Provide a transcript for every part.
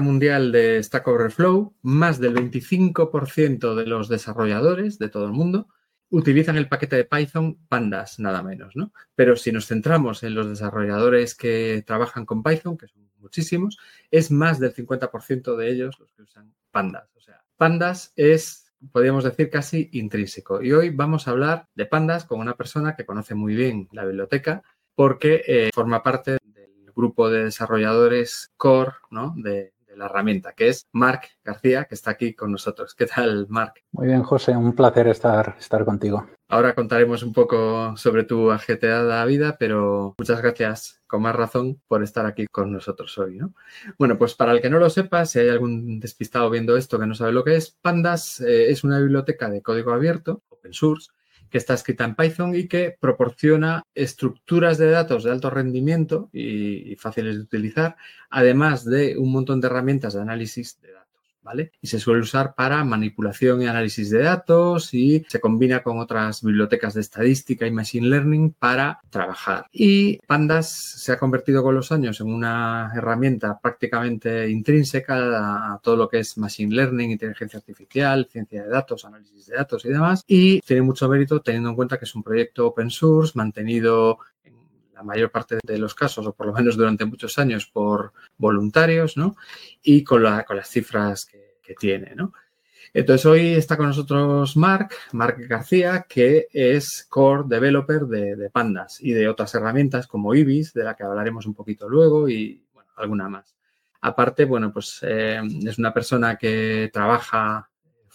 mundial de Stack Overflow, más del 25% de los desarrolladores de todo el mundo utilizan el paquete de Python Pandas, nada menos, ¿no? Pero si nos centramos en los desarrolladores que trabajan con Python, que son muchísimos, es más del 50% de ellos los que usan Pandas. O sea, Pandas es, podríamos decir, casi intrínseco. Y hoy vamos a hablar de Pandas con una persona que conoce muy bien la biblioteca porque eh, forma parte del grupo de desarrolladores core ¿no? de, la herramienta, que es Marc García, que está aquí con nosotros. ¿Qué tal, Marc? Muy bien, José, un placer estar, estar contigo. Ahora contaremos un poco sobre tu ajetreada vida, pero muchas gracias, con más razón, por estar aquí con nosotros hoy. ¿no? Bueno, pues para el que no lo sepa, si hay algún despistado viendo esto que no sabe lo que es, Pandas eh, es una biblioteca de código abierto, open source, que está escrita en Python y que proporciona estructuras de datos de alto rendimiento y, fáciles de utilizar, además de un montón de herramientas de análisis de datos. Y se suele usar para manipulación y análisis de datos y se combina con otras bibliotecas de estadística y machine learning para trabajar. Y Pandas se ha convertido con los años en una herramienta prácticamente intrínseca a todo lo que es machine learning, inteligencia artificial, ciencia de datos, análisis de datos y demás. Y tiene mucho mérito teniendo en cuenta que es un proyecto open source mantenido en la mayor parte de los casos, o por lo menos durante muchos años, por voluntarios, ¿no? Y con, la, con las cifras que, tiene, ¿no? Entonces hoy está con nosotros Marc, Marc García, que es core developer de, Pandas y de otras herramientas como Ibis, de la que hablaremos un poquito luego y bueno, alguna más. Aparte, bueno, pues eh, es una persona que trabaja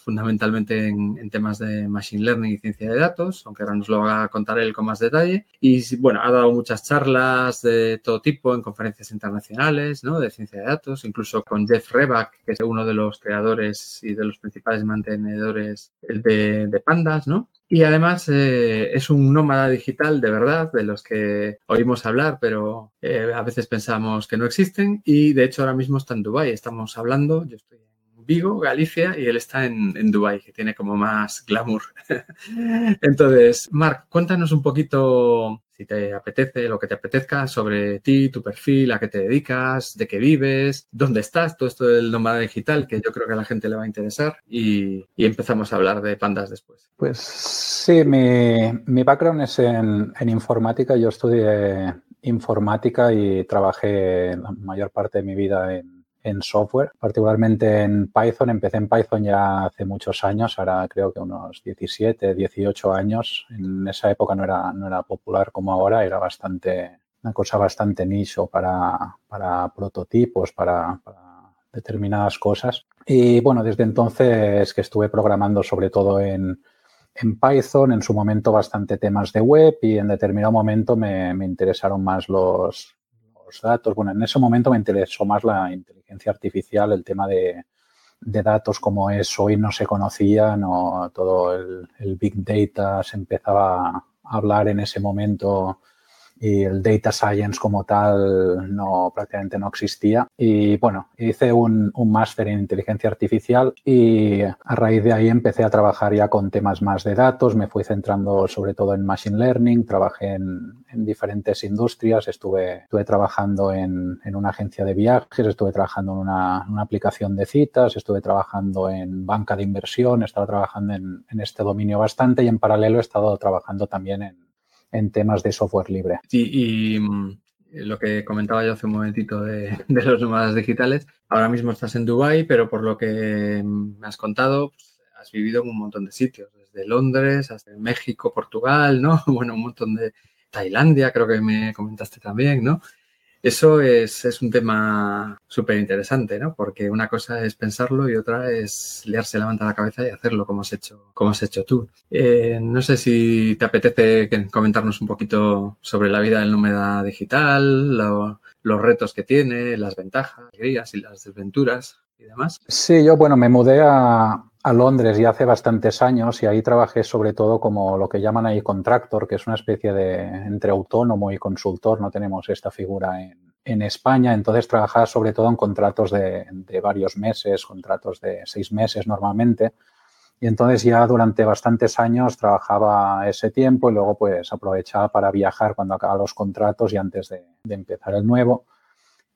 fundamentalmente en, temas de Machine Learning y ciencia de datos, aunque ahora nos lo va a contar él con más detalle. Y bueno, ha dado muchas charlas de todo tipo en conferencias internacionales, ¿no? De ciencia de datos, incluso con Jeff Reback, que es uno de los creadores y de los principales mantenedores de, de Pandas, ¿no? Y además eh, es un nómada digital de verdad, de los que oímos hablar, pero eh, a veces pensamos que no existen. Y de hecho ahora mismo está en Dubái. Estamos hablando, yo estoy Vigo, Galicia, y él está en, en Dubái, que tiene como más glamour. Entonces, Marc, cuéntanos un poquito, si te apetece, lo que te apetezca sobre ti, tu perfil, a qué te dedicas, de qué vives, dónde estás, todo esto del nómada digital, que yo creo que a la gente le va a interesar, y, empezamos a hablar de pandas después. Pues sí, mi, background es en, en informática. Yo estudié informática y trabajé la mayor parte de mi vida en en software, particularmente en Python. Empecé en Python ya hace muchos años, ahora creo que unos 17, 18 años. En esa época no era, no era popular como ahora, era bastante una cosa bastante nicho para, para prototipos, para, determinadas cosas. Y bueno, desde entonces que estuve programando sobre todo en, en Python, en su momento bastante temas de web y en determinado momento me, me interesaron más los, datos. Bueno, en ese momento me interesó más la inteligencia artificial, el tema de, datos como es hoy no se conocía, no, todo el, Big Data se empezaba a hablar en ese momento y el data science como tal no prácticamente no existía. Y bueno, hice un, un máster en inteligencia artificial y a raíz de ahí empecé a trabajar ya con temas más de datos, me fui centrando sobre todo en machine learning, trabajé en, en diferentes industrias, estuve, estuve trabajando en, en, una agencia de viajes, estuve trabajando en una, una, aplicación de citas, estuve trabajando en banca de inversión, estaba trabajando en, en este dominio bastante y en paralelo he estado trabajando también en en temas de software libre. y mm, lo que comentaba yo hace un momentito de, los nómadas digitales, ahora mismo estás en Dubai, pero por lo que me has contado, pues, has vivido en un montón de sitios, desde Londres hasta México, Portugal, ¿no? Bueno, un montón de Tailandia, creo que me comentaste también, ¿no? Eso es, un tema súper interesante, ¿no? Porque una cosa es pensarlo y otra es liarse la manta la cabeza y hacerlo como has hecho, como has hecho tú. Eh, no sé si te apetece comentarnos un poquito sobre la vida del nómada digital, los retos que tiene, las ventajas, alegrías y las desventuras y demás. Sí, yo, bueno, me mudé a, a Londres ya hace bastantes años y ahí trabajé sobre todo como lo que llaman ahí contractor, que es una especie de entre autónomo y consultor, no tenemos esta figura en, en España, entonces trabajaba sobre todo en contratos de, de, varios meses, contratos de seis meses normalmente. Y entonces ya durante bastantes años trabajaba ese tiempo y luego pues aprovechaba para viajar cuando acababa los contratos y antes de, de empezar el nuevo.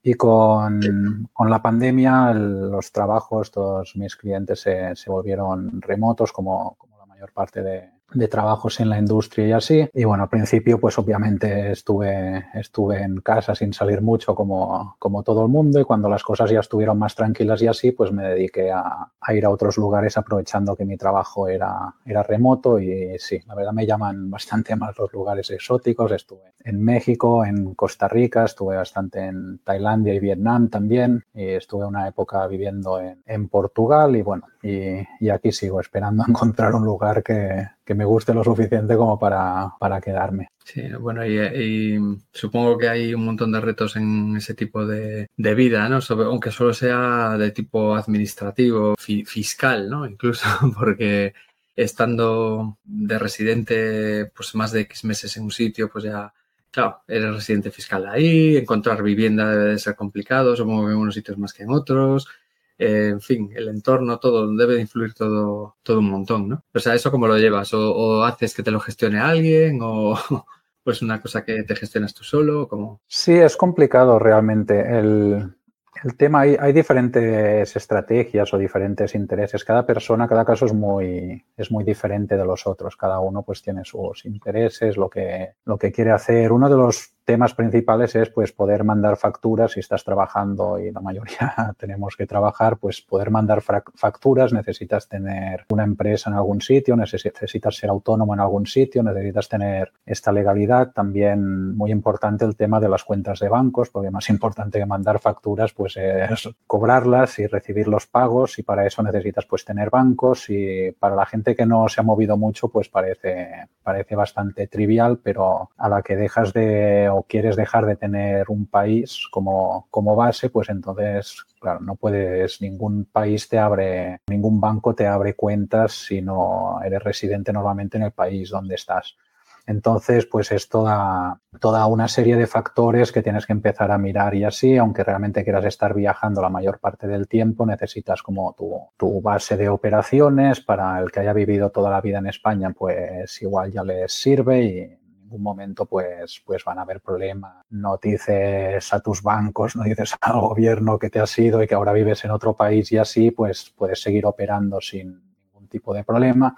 Y con, con, la pandemia, los trabajos, todos mis clientes se, se volvieron remotos, como, como la mayor parte de, de trabajos en la industria y así. Y bueno, al principio pues obviamente estuve, estuve en casa sin salir mucho como, como todo el mundo y cuando las cosas ya estuvieron más tranquilas y así, pues me dediqué a, ir a otros lugares aprovechando que mi trabajo era, era remoto y sí, la verdad me llaman bastante más los lugares exóticos. Estuve en México, en Costa Rica, estuve bastante en Tailandia y Vietnam también y estuve una época viviendo en, en Portugal y bueno, y, aquí sigo esperando encontrar un lugar que, que me guste lo suficiente como para, para quedarme. Sí, bueno, y, supongo que hay un montón de retos en ese tipo de, de vida, ¿no? aunque solo sea de tipo administrativo, fi, fiscal, ¿no? Incluso porque estando de residente pues más de X meses en un sitio, pues ya, claro, eres residente fiscal ahí, encontrar vivienda debe de ser complicado, supongo que en unos sitios más que en otros, en fin, el entorno, todo, debe de influir todo, todo un montón, ¿no? O sea, ¿eso cómo lo llevas? ¿O, haces que te lo gestione alguien? ¿O pues una cosa que te gestionas tú solo? ¿Cómo? Sí, es complicado realmente. El, el tema, hay, hay, diferentes estrategias o diferentes intereses. Cada persona, cada caso es muy, es muy diferente de los otros. Cada uno pues tiene sus intereses, lo que, lo que quiere hacer. Uno de los temas principales es pues poder mandar facturas si estás trabajando y la mayoría tenemos que trabajar, pues poder mandar facturas, necesitas tener una empresa en algún sitio, necesitas ser autónomo en algún sitio, necesitas tener esta legalidad. También muy importante el tema de las cuentas de bancos, porque más importante que mandar facturas pues es cobrarlas y recibir los pagos y para eso necesitas pues tener bancos y para la gente que no se ha movido mucho pues parece, parece bastante trivial, pero a la que dejas de quieres dejar de tener un país como, como base, pues entonces, claro, no puedes, ningún país te abre, ningún banco te abre cuentas si no eres residente normalmente en el país donde estás. Entonces, pues es toda, toda una serie de factores que tienes que empezar a mirar y así, aunque realmente quieras estar viajando la mayor parte del tiempo, necesitas como tu, base de operaciones. Para el que haya vivido toda la vida en España, pues igual ya les sirve y algún momento pues, pues van a haber problemas. No dices a tus bancos, no dices al gobierno que te has ido y que ahora vives en otro país y así, pues puedes seguir operando sin ningún tipo de problema.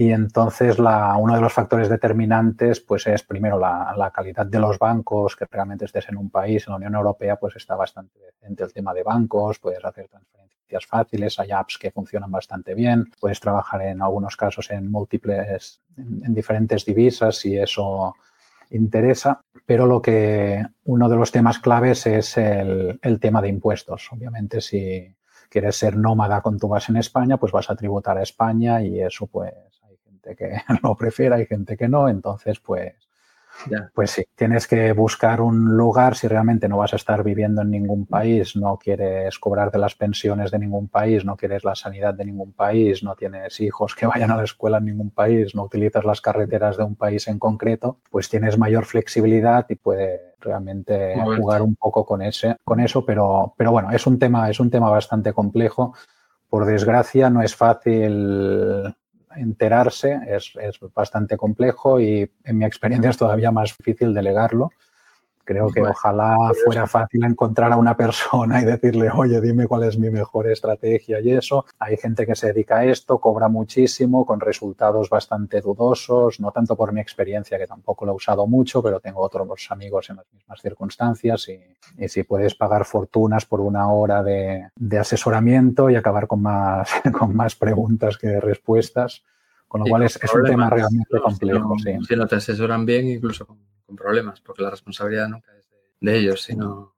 Y entonces la, uno de los factores determinantes pues es primero la, calidad de los bancos, que realmente estés en un país, en la Unión Europea pues está bastante decente el tema de bancos, puedes hacer transferencias fáciles, hay apps que funcionan bastante bien, puedes trabajar en algunos casos en múltiples, en, en diferentes divisas si eso interesa, pero lo que uno de los temas claves es el, el tema de impuestos. Obviamente si quieres ser nómada con tu base en España, pues vas a tributar a España y eso pues que lo prefiera, hay gente que no, entonces pues, pues sí, tienes que buscar un lugar si realmente no vas a estar viviendo en ningún país, no quieres cobrar de las pensiones de ningún país, no quieres la sanidad de ningún país, no tienes hijos que vayan a la escuela en ningún país, no utilizas las carreteras de un país en concreto, pues tienes mayor flexibilidad y puedes realmente jugar un poco con ese, con eso, pero, pero bueno, es un tema, es un tema bastante complejo. Por desgracia, no es fácil enterarse es, es, bastante complejo y en mi experiencia es todavía más difícil delegarlo. Creo que bueno, ojalá fuera fácil encontrar a una persona y decirle, oye, dime cuál es mi mejor estrategia y eso. Hay gente que se dedica a esto, cobra muchísimo, con resultados bastante dudosos, no tanto por mi experiencia, que tampoco lo he usado mucho, pero tengo otros amigos en las mismas circunstancias y, y si puedes pagar fortunas por una hora de, de asesoramiento y acabar con más, con más preguntas que respuestas. Con lo cual es, es un tema realmente complejo. Si no, sí. si no te asesoran bien, incluso con, con, problemas, porque la responsabilidad nunca es de, de ellos, sino,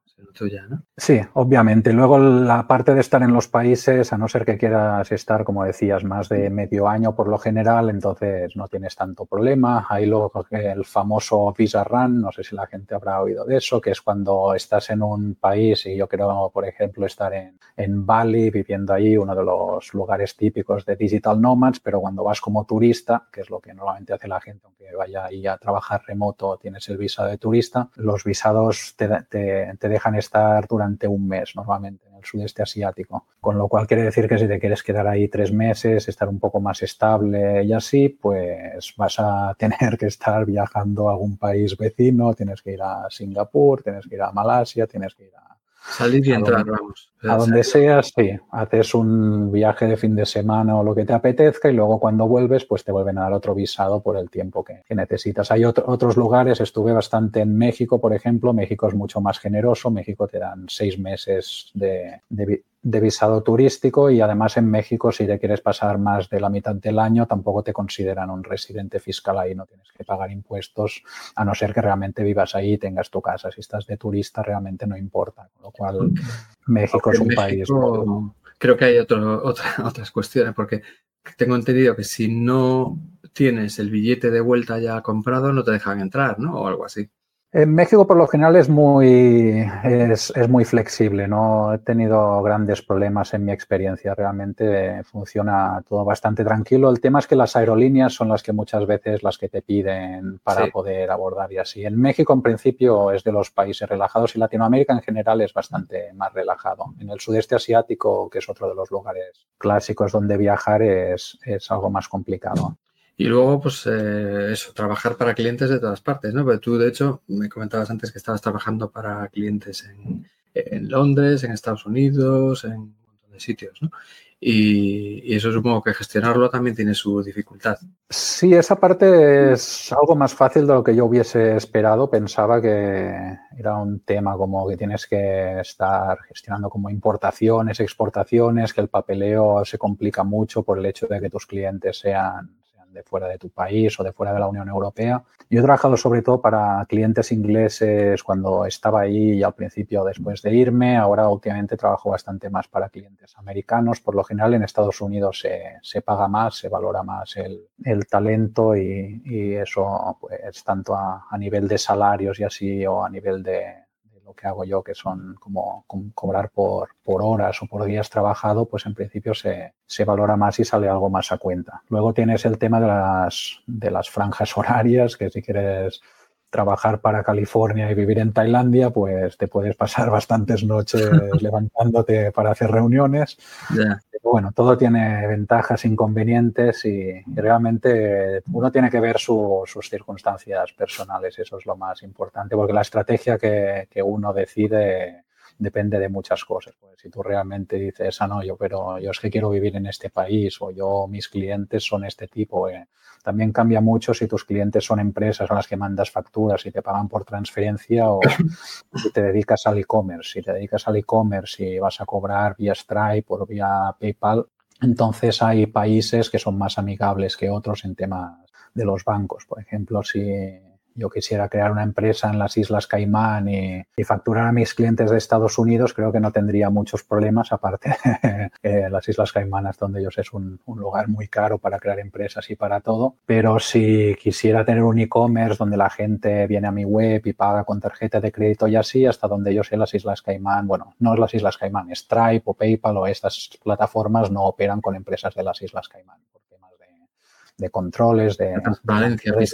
Sí, obviamente. Luego la parte de estar en los países, a no ser que quieras estar, como decías, más de medio año por lo general, entonces no tienes tanto problema. Hay luego el famoso visa run, no sé si la gente habrá oído de eso, que es cuando estás en un país y yo quiero, por ejemplo, estar en, en Bali, viviendo ahí, uno de los lugares típicos de digital nomads, pero cuando vas como turista, que es lo que normalmente hace la gente, aunque vaya ahí a trabajar remoto, tienes el visado de turista, los visados te, te, te dejan estar durante un mes normalmente en el sudeste asiático, con lo cual quiere decir que si te quieres quedar ahí tres meses, estar un poco más estable y así, pues vas a tener que estar viajando a algún país vecino, tienes que ir a Singapur, tienes que ir a Malasia, tienes que ir a Salir y entrar, vamos. A donde seas, sí. Haces un viaje de fin de semana o lo que te apetezca y luego cuando vuelves, pues te vuelven a dar otro visado por el tiempo que, necesitas. Hay otros lugares, estuve bastante en México, por ejemplo. México es mucho más generoso. México te dan seis meses de, de visado turístico y además en México si te quieres pasar más de la mitad del año tampoco te consideran un residente fiscal ahí, no tienes que pagar impuestos a no ser que realmente vivas ahí y tengas tu casa. Si estás de turista realmente no importa, con lo cual México es un país. Creo que hay otro, otras cuestiones porque tengo entendido que si no tienes el billete de vuelta ya comprado no te dejan entrar, ¿no? O algo así. En México por lo general es muy, es, muy flexible, no he tenido grandes problemas en mi experiencia, realmente funciona todo bastante tranquilo. El tema es que las aerolíneas son las que muchas veces las que te piden para poder abordar y así. En México en principio es de los países relajados y Latinoamérica en general es bastante más relajado. En el sudeste asiático, que es otro de los lugares clásicos donde viajar, es, es algo más complicado. Y luego, pues eh, eso, trabajar para clientes de todas partes, ¿no? Porque tú, de hecho, me comentabas antes que estabas trabajando para clientes en, Londres, en Estados Unidos, en un montón de sitios, ¿no? Y, eso supongo que gestionarlo también tiene su dificultad. Sí, esa parte es algo más fácil de lo que yo hubiese esperado. Pensaba que era un tema como que tienes que estar gestionando como importaciones, exportaciones, que el papeleo se complica mucho por el hecho de que tus clientes sean de fuera de tu país o de fuera de la Unión Europea. Yo he trabajado sobre todo para clientes ingleses cuando estaba ahí y al principio después de irme. Ahora últimamente trabajo bastante más para clientes americanos. Por lo general en Estados Unidos se, paga más, se valora más el, talento y, eso pues tanto a nivel de salarios y así o a nivel de, que hago yo, que son como, cobrar por, por, horas o por días trabajado, pues en principio se, se, valora más y sale algo más a cuenta. Luego tienes el tema de las, de las franjas horarias, que si quieres trabajar para California y vivir en Tailandia, pues te puedes pasar bastantes noches levantándote para hacer reuniones. bueno, todo tiene ventajas, inconvenientes y, realmente uno tiene que ver sus circunstancias personales. Eso es lo más importante, porque la estrategia que, que uno decide depende de muchas cosas. Pues si tú realmente dices, ah, no, yo, pero yo es que quiero vivir en este país o yo, mis clientes son este tipo. Eh. También cambia mucho si tus clientes son empresas a las que mandas facturas y te pagan por transferencia o si te dedicas al e-commerce. Si te dedicas al e-commerce y vas a cobrar vía Stripe o vía PayPal, entonces hay países que son más amigables que otros en temas de los bancos. Por ejemplo, si yo quisiera crear una empresa en las Islas Caimán y, facturar a mis clientes de Estados Unidos, creo que no tendría muchos problemas, aparte eh, las Islas Caimanas, donde ellos es un, lugar muy caro para crear empresas y para todo. Pero si quisiera tener un e-commerce donde la gente viene a mi web y paga con tarjeta de crédito y así, hasta donde yo sé, las Islas Caimán, bueno, no es las Islas Caimán, Stripe o PayPal o estas plataformas no operan con empresas de las Islas Caimán de controles, de, de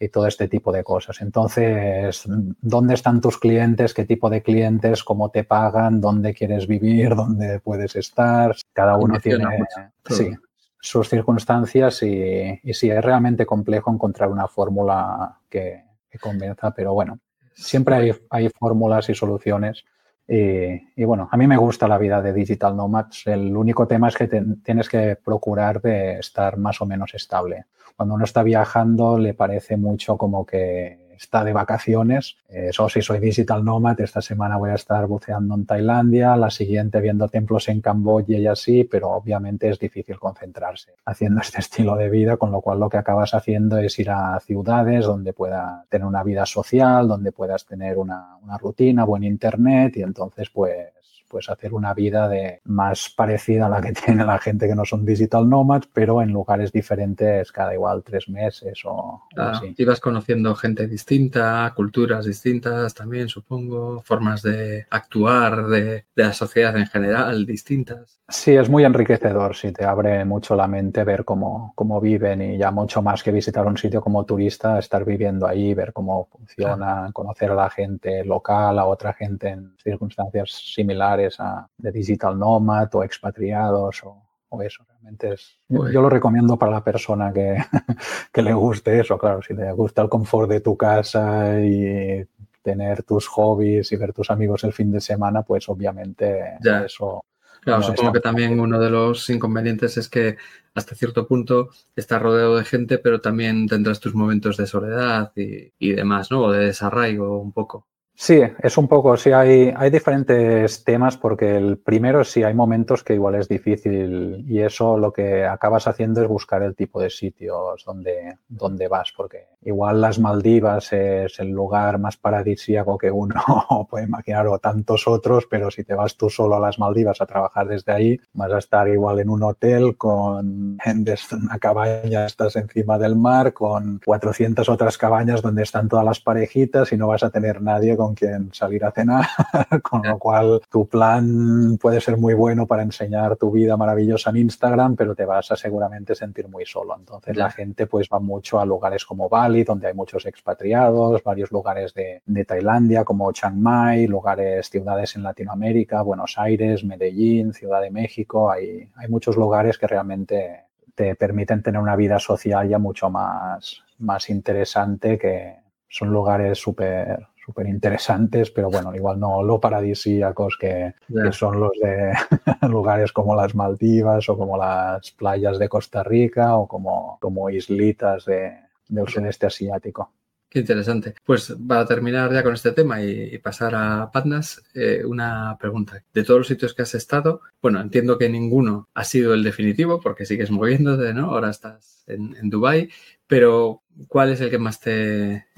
y, todo este tipo de cosas. Entonces, ¿dónde están tus clientes? ¿Qué tipo de clientes? ¿Cómo te pagan? ¿Dónde quieres vivir? ¿Dónde puedes estar? Cada uno tiene sus circunstancias y, y sí, es realmente complejo encontrar una fórmula que, que convenza, pero bueno, siempre hay, hay fórmulas y soluciones y, bueno, a mí me gusta la vida de Digital Nomads. El único tema es que tienes que procurar de estar más o menos estable. Cuando uno está viajando le parece mucho como que está de vacaciones. Eso sí, soy digital nomad. Esta semana voy a estar buceando en Tailandia, la siguiente viendo templos en Camboya y así, pero obviamente es difícil concentrarse haciendo este estilo de vida, con lo cual lo que acabas haciendo es ir a ciudades donde pueda tener una vida social, donde puedas tener una, una rutina, buen internet y entonces pues pues hacer una vida de más parecida a la que tiene la gente que no son digital nomads, pero en lugares diferentes cada igual tres meses o, así. Ibas conociendo gente distinta, culturas distintas también, supongo, formas de actuar de, de la sociedad en general distintas. Sí, es muy enriquecedor, sí, te abre mucho la mente ver cómo, cómo viven y ya mucho más que visitar un sitio como turista, estar viviendo ahí, ver cómo funciona, conocer a la gente local, a otra gente en circunstancias similares de digital nomad o expatriados o, eso. Realmente es, yo, lo recomiendo para la persona que, que, le guste eso, claro, si le gusta el confort de tu casa y tener tus hobbies y ver tus amigos el fin de semana, pues obviamente eso... Claro, supongo que también uno de los inconvenientes es que hasta cierto punto estás rodeado de gente, pero también tendrás tus momentos de soledad y, y demás, ¿no? O de desarraigo un poco. Sí, es un poco, sí, hay, hay diferentes temas porque el primero sí hay momentos que igual es difícil y eso lo que acabas haciendo es buscar el tipo de sitios donde, donde vas, porque igual las Maldivas es el lugar más paradisíaco que uno puede imaginar o tantos otros, pero si te vas tú solo a las Maldivas a trabajar desde ahí, vas a estar igual en un hotel con en una cabaña, estás encima del mar, con 400 otras cabañas donde están todas las parejitas y no vas a tener nadie con quien salir a cenar, con lo cual tu plan puede ser muy bueno para enseñar tu vida maravillosa en Instagram, pero te vas a seguramente sentir muy solo. Entonces la gente pues va mucho a lugares como Bali, donde hay muchos expatriados, varios lugares de, de Tailandia como Chiang Mai, lugares, ciudades en Latinoamérica, Buenos Aires, Medellín, Ciudad de México, hay, hay muchos lugares que realmente te permiten tener una vida social ya mucho más, más interesante que son lugares súper súper interesantes, pero bueno, igual no lo paradisíacos que, que son los de lugares como las Maldivas o como las playas de Costa Rica o como, como islitas de, del sudeste asiático. Qué interesante. Pues para terminar ya con este tema y, pasar a Pandas, eh, una pregunta. De todos los sitios que has estado, bueno, entiendo que ninguno ha sido el definitivo porque sigues moviéndote, ¿no? Ahora estás en, en Dubái, pero ¿cuál es el que más te...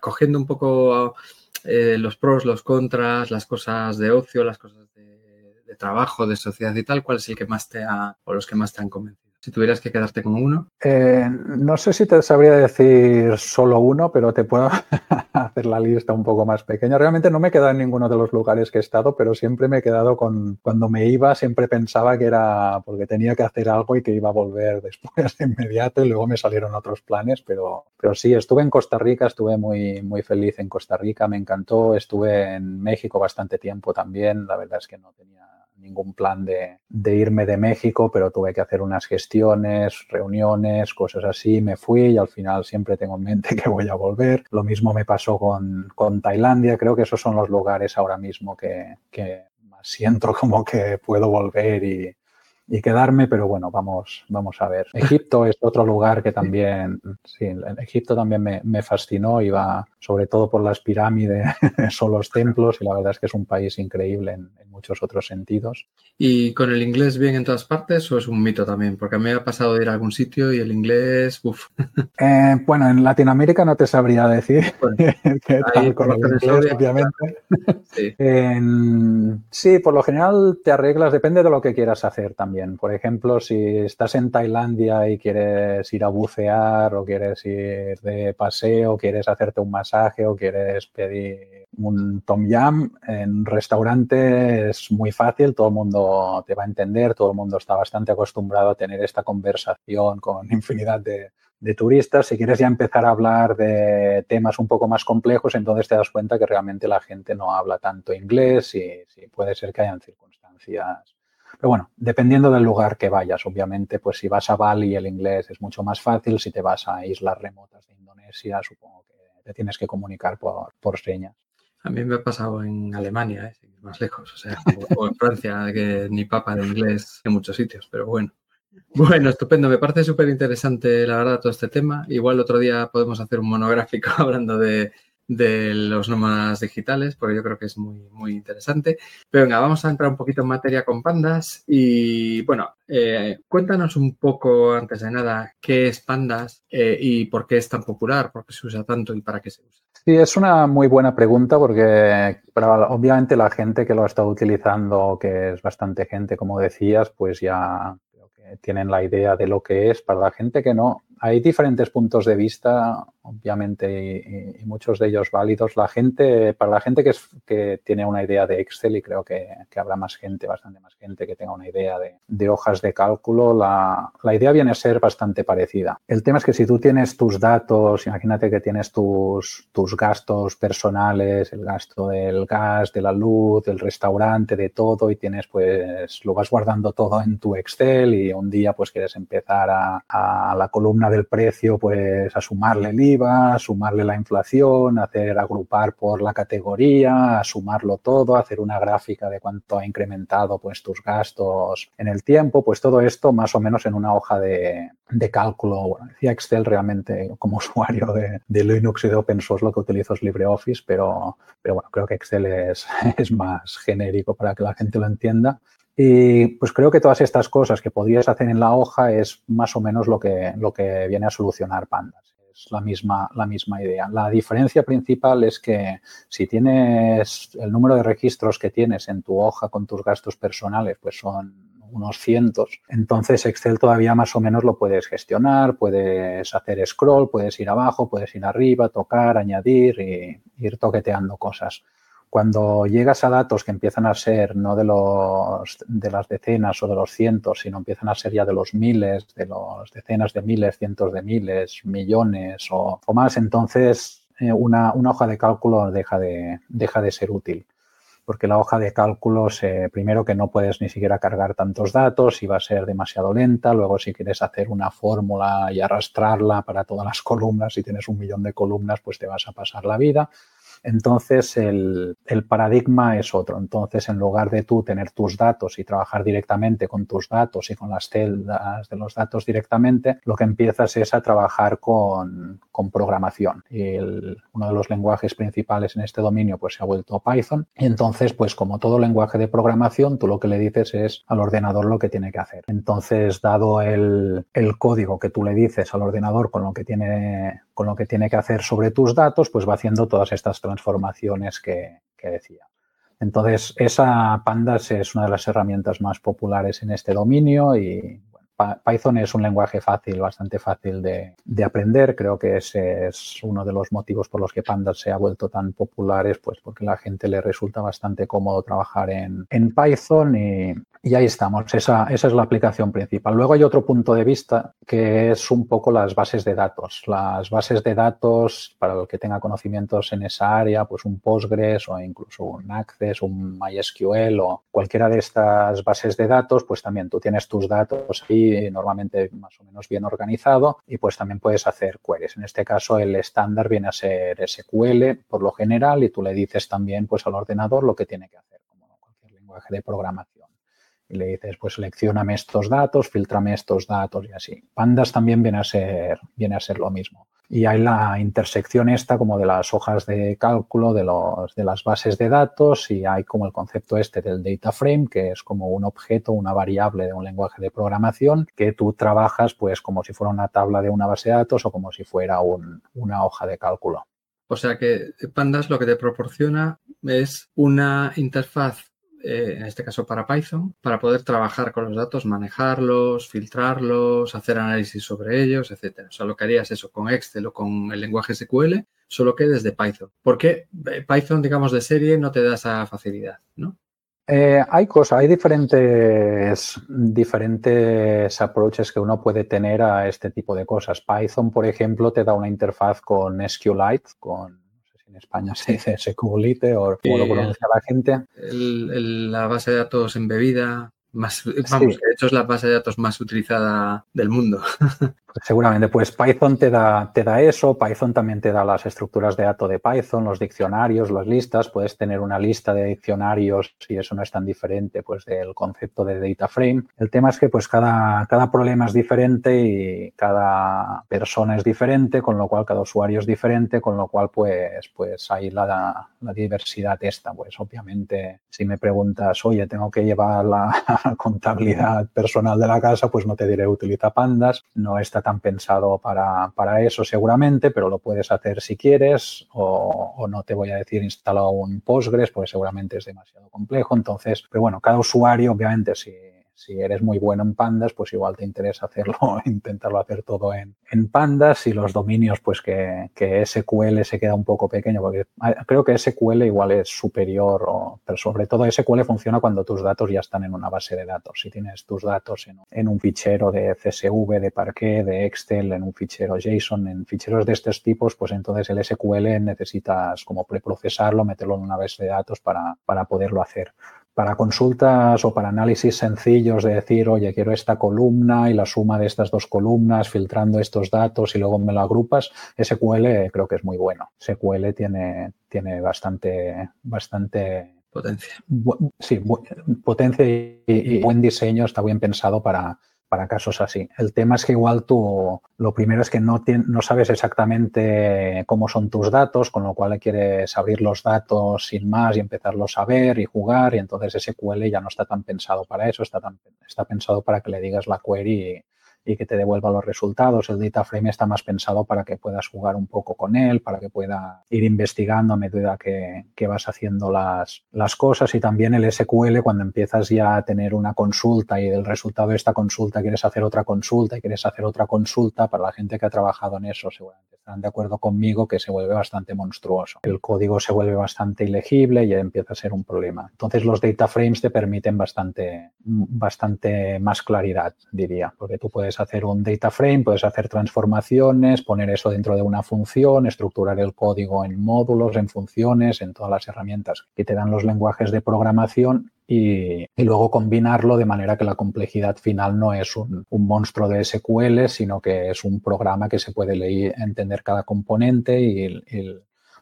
cogiendo un poco eh, los pros, los contras, las cosas de ocio, las cosas de, de, trabajo, de sociedad y tal, ¿cuál es el que más te ha, o los que más te han convencido? Si tuvieras que quedarte con uno. Eh, no sé si te sabría decir solo uno, pero te puedo hacer la lista un poco más pequeña. Realmente no me he quedado en ninguno de los lugares que he estado, pero siempre me he quedado con, cuando me iba, siempre pensaba que era porque tenía que hacer algo y que iba a volver después de inmediato y luego me salieron otros planes, pero, pero sí, estuve en Costa Rica, estuve muy, muy feliz en Costa Rica, me encantó, estuve en México bastante tiempo también, la verdad es que no tenía ningún plan de, de, irme de México, pero tuve que hacer unas gestiones, reuniones, cosas así. Me fui y al final siempre tengo en mente que voy a volver. Lo mismo me pasó con, con Tailandia. Creo que esos son los lugares ahora mismo que, que más siento como que puedo volver y, y quedarme, pero bueno, vamos, vamos a ver. Egipto es otro lugar que también, sí, Egipto también me, me fascinó, iba sobre todo por las pirámides, son los templos y la verdad es que es un país increíble en, muchos otros sentidos. ¿Y con el inglés bien en todas partes o es un mito también? Porque a mí me ha pasado de ir a algún sitio y el inglés, uff. Eh, bueno, en Latinoamérica no te sabría decir bueno, qué tal con el inglés, obviamente. Sí. En, sí, por lo general te arreglas, depende de lo que quieras hacer también. Por ejemplo, si estás en Tailandia y quieres ir a bucear o quieres ir de paseo, quieres hacerte un masaje o quieres pedir un tom yam en restaurante es muy fácil, todo el mundo te va a entender, todo el mundo está bastante acostumbrado a tener esta conversación con infinidad de, de turistas. Si quieres ya empezar a hablar de temas un poco más complejos, entonces te das cuenta que realmente la gente no habla tanto inglés y, y puede ser que hayan circunstancias pero bueno, dependiendo del lugar que vayas, obviamente, pues si vas a Bali el inglés es mucho más fácil, si te vas a islas remotas de Indonesia, supongo que te tienes que comunicar por, por señas. A mí me ha pasado en Alemania, ¿eh? más lejos, o sea, o, en Francia, que ni papa de inglés en muchos sitios, pero bueno. Bueno, estupendo. Me parece súper interesante, la verdad, todo este tema. Igual otro día podemos hacer un monográfico hablando de, de los nómadas digitales, porque yo creo que es muy, muy interesante. Pero venga, vamos a entrar un poquito en materia con Pandas y bueno, eh, cuéntanos un poco antes de nada qué es Pandas eh, y por qué es tan popular, por qué se usa tanto y para qué se usa. Sí, es una muy buena pregunta porque para, obviamente la gente que lo ha estado utilizando, que es bastante gente, como decías, pues ya tienen la idea de lo que es. Para la gente que no, hay diferentes puntos de vista, obviamente, y, muchos de ellos válidos. La gente, para la gente que, tiene una idea de Excel, y creo que, habrá más gente, bastante más gente que tenga una idea de, hojas de cálculo, la, idea viene a ser bastante parecida. El tema es que si tú tienes tus datos, imagínate que tienes tus, gastos personales, el gasto del gas, de la luz, del restaurante, de todo, y tienes, pues, lo vas guardando todo en tu Excel y un día, pues, quieres empezar a la columna del precio, pues a sumarle el IVA, sumarle la inflación, hacer agrupar por la categoría, sumarlo todo, hacer una gráfica de cuánto ha incrementado pues tus gastos en el tiempo, pues todo esto más o menos en una hoja de, cálculo. Bueno, decía Excel realmente como usuario de, Linux y de open source lo que utilizo es LibreOffice, pero, pero bueno, creo que Excel es, es más genérico para que la gente lo entienda. Y pues creo que todas estas cosas que podrías hacer en la hoja es más o menos lo que, lo que viene a solucionar Pandas. Es la misma, la misma idea. La diferencia principal es que si tienes el número de registros que tienes en tu hoja con tus gastos personales, pues son unos cientos. Entonces Excel todavía más o menos lo puedes gestionar, puedes hacer scroll, puedes ir abajo, puedes ir arriba, tocar, añadir y ir toqueteando cosas. Cuando llegas a datos que empiezan a ser no de, los, de las decenas o de los cientos, sino empiezan a ser ya de los miles, de los decenas de miles, cientos de miles, millones o, más, entonces eh, una, hoja de cálculo deja de, deja de ser útil porque la hoja de cálculos, primero que no puedes ni siquiera cargar tantos datos y va a ser demasiado lenta, luego si quieres hacer una fórmula y arrastrarla para todas las columnas, si tienes un millón de columnas, pues te vas a pasar la vida. Entonces, el, paradigma es otro. Entonces, en lugar de tú tener tus datos y trabajar directamente con tus datos y con las celdas de los datos directamente, lo que empiezas es a trabajar con, programación. Y uno de los lenguajes principales en este dominio pues, se ha vuelto Python. Y entonces, pues como todo lenguaje de programación, tú lo que le dices es al ordenador lo que tiene que hacer. Entonces, dado el, el código que tú le dices al ordenador con lo que tiene con lo que tiene que hacer sobre tus datos, pues va haciendo todas estas transformaciones que, decía. Entonces, esa Pandas es una de las herramientas más populares en este dominio y Python es un lenguaje fácil, bastante fácil de, aprender. Creo que ese es uno de los motivos por los que Pandas se ha vuelto tan popular, es pues porque la gente le resulta bastante cómodo trabajar en, en Python y, y ahí estamos, esa, esa, es la aplicación principal. Luego hay otro punto de vista que es un poco las bases de datos. Las bases de datos, para el que tenga conocimientos en esa área, pues un Postgres o incluso un Access, un MySQL o cualquiera de estas bases de datos, pues también tú tienes tus datos ahí normalmente más o menos bien organizado y pues también puedes hacer queries. En este caso el estándar viene a ser SQL por lo general y tú le dices también pues al ordenador lo que tiene que hacer, como cualquier lenguaje de programación y le dices, pues seleccioname estos datos, filtrame estos datos y así. Pandas también viene a ser, viene a ser lo mismo. Y hay la intersección esta como de las hojas de cálculo de, los, de las bases de datos y hay como el concepto este del data frame, que es como un objeto, una variable de un lenguaje de programación que tú trabajas pues como si fuera una tabla de una base de datos o como si fuera una hoja de cálculo. O sea que Pandas lo que te proporciona es una interfaz eh, en este caso para Python, para poder trabajar con los datos, manejarlos, filtrarlos, hacer análisis sobre ellos, etcétera. O sea, lo que harías eso con Excel o con el lenguaje SQL, solo que desde Python. Porque eh, Python, digamos, de serie no te da esa facilidad, ¿no? Eh, hay cosas, hay diferentes, diferentes approaches que uno puede tener a este tipo de cosas. Python, por ejemplo, te da una interfaz con SQLite, con en España se dice SQLite o como lo pronuncia la gente. la base de datos embebida, más, vamos, de hecho es la base de datos más utilizada del mundo. Seguramente, pues Python te da, te da eso, Python también te da las estructuras de datos de Python, los diccionarios, las listas, puedes tener una lista de diccionarios y eso no es tan diferente pues del concepto de data frame. El tema es que pues cada, cada problema es diferente y cada persona es diferente, con lo cual cada usuario es diferente, con lo cual pues, pues hay la, la diversidad esta, pues obviamente si me preguntas, oye, tengo que llevar la contabilidad personal de la casa, pues no te diré utiliza pandas, no está tan pensado para, para, eso seguramente, pero lo puedes hacer si quieres o, no te voy a decir instala un Postgres porque seguramente es demasiado complejo. Entonces, pero bueno, cada usuario obviamente si si eres muy bueno en pandas, pues igual te interesa hacerlo, intentarlo hacer todo en, en pandas y los dominios, pues que, que, SQL se queda un poco pequeño, porque creo que SQL igual es superior, pero sobre todo SQL funciona cuando tus datos ya están en una base de datos. Si tienes tus datos en, en un fichero de CSV, de Parquet, de Excel, en un fichero JSON, en ficheros de estos tipos, pues entonces el SQL necesitas como preprocesarlo, meterlo en una base de datos para, para poderlo hacer para consultas o para análisis sencillos de decir, oye, quiero esta columna y la suma de estas dos columnas, filtrando estos datos y luego me lo agrupas, SQL creo que es muy bueno. SQL tiene, tiene bastante, bastante potencia. Sí, potencia y, buen diseño, está bien pensado para, para casos así. El tema es que igual tú lo primero es que no, no sabes exactamente cómo son tus datos, con lo cual quieres abrir los datos sin más y empezarlos a ver y jugar y entonces SQL ya no está tan pensado para eso, está, tan, está pensado para que le digas la query y que te devuelva los resultados. El data frame está más pensado para que puedas jugar un poco con él, para que pueda ir investigando a medida que, que, vas haciendo las, las cosas. Y también el SQL, cuando empiezas ya a tener una consulta y del resultado de esta consulta quieres hacer otra consulta y quieres hacer otra consulta, para la gente que ha trabajado en eso seguramente están de acuerdo conmigo que se vuelve bastante monstruoso. El código se vuelve bastante ilegible y empieza a ser un problema. Entonces los data frames te permiten bastante, bastante más claridad, diría, porque tú puedes hacer un data frame, puedes hacer transformaciones, poner eso dentro de una función, estructurar el código en módulos, en funciones, en todas las herramientas que te dan los lenguajes de programación y, luego combinarlo de manera que la complejidad final no es un, monstruo de SQL, sino que es un programa que se puede leer, entender cada componente y,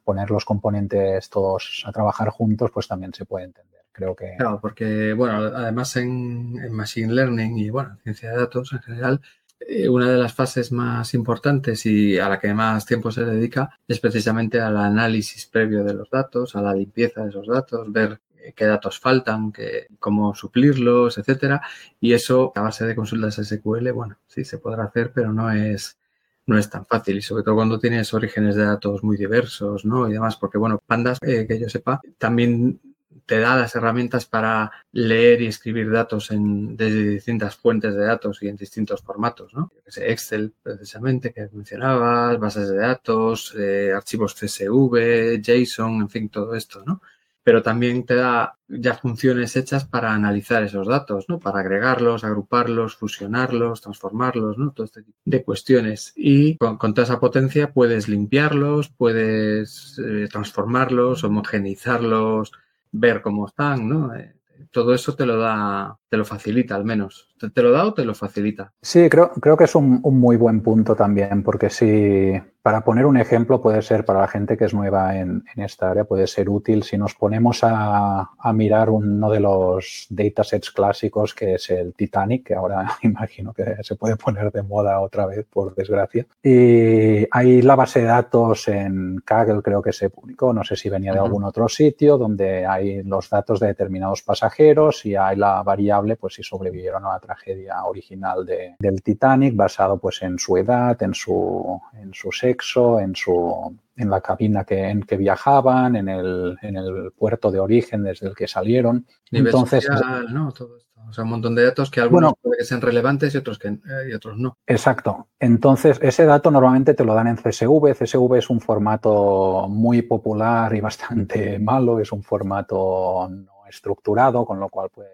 poner los componentes todos a trabajar juntos, pues también se puede entender. Creo que... Claro, porque, bueno, además en, Machine Learning y, bueno, ciencia de datos en general, eh, una de las fases más importantes y a la que más tiempo se dedica es precisamente al análisis previo de los datos, a la limpieza de esos datos, ver qué datos faltan, cómo suplirlos, etcétera. Y eso a base de consultas SQL, bueno, sí se podrá hacer, pero no es, no es tan fácil. Y sobre todo cuando tienes orígenes de datos muy diversos, ¿no? Y demás, porque bueno, Pandas, eh, que yo sepa, también te da las herramientas para leer y escribir datos en, desde distintas fuentes de datos y en distintos formatos, ¿no? Excel, precisamente, que mencionabas, bases de datos, eh, archivos CSV, JSON, en fin, todo esto, ¿no? pero también te da ya funciones hechas para analizar esos datos, ¿no? Para agregarlos, agruparlos, fusionarlos, transformarlos, ¿no? Todo este tipo de cuestiones. Y con, toda esa potencia puedes limpiarlos, puedes eh, transformarlos, homogeneizarlos, ver cómo están, ¿no? Eh, todo eso te lo da, te lo facilita al menos. ¿Te, lo da o te lo facilita? Sí, creo, creo que es un, un muy buen punto también, porque si, para poner un ejemplo, puede ser para la gente que es nueva en, esta área, puede ser útil si nos ponemos a, mirar uno de los datasets clásicos que es el Titanic, que ahora imagino que se puede poner de moda otra vez, por desgracia. Y hay la base de datos en Kaggle, creo que se publicó, no sé si venía de algún otro sitio, donde hay los datos de determinados pasajeros y hay la variable, pues si sobrevivieron a la tragedia original del Titanic, basado pues en su edad, en su, en su sexo en, su, en la cabina que, en que viajaban, en el, en el puerto de origen desde el que salieron. Entonces, ¿no? Todo esto. O sea, un montón de datos que algunos pueden que sean relevantes y otros, que, eh, y otros no. Exacto. Entonces, ese dato normalmente te lo dan en CSV. CSV es un formato muy popular y bastante malo. Es un formato no estructurado, con lo cual, pues,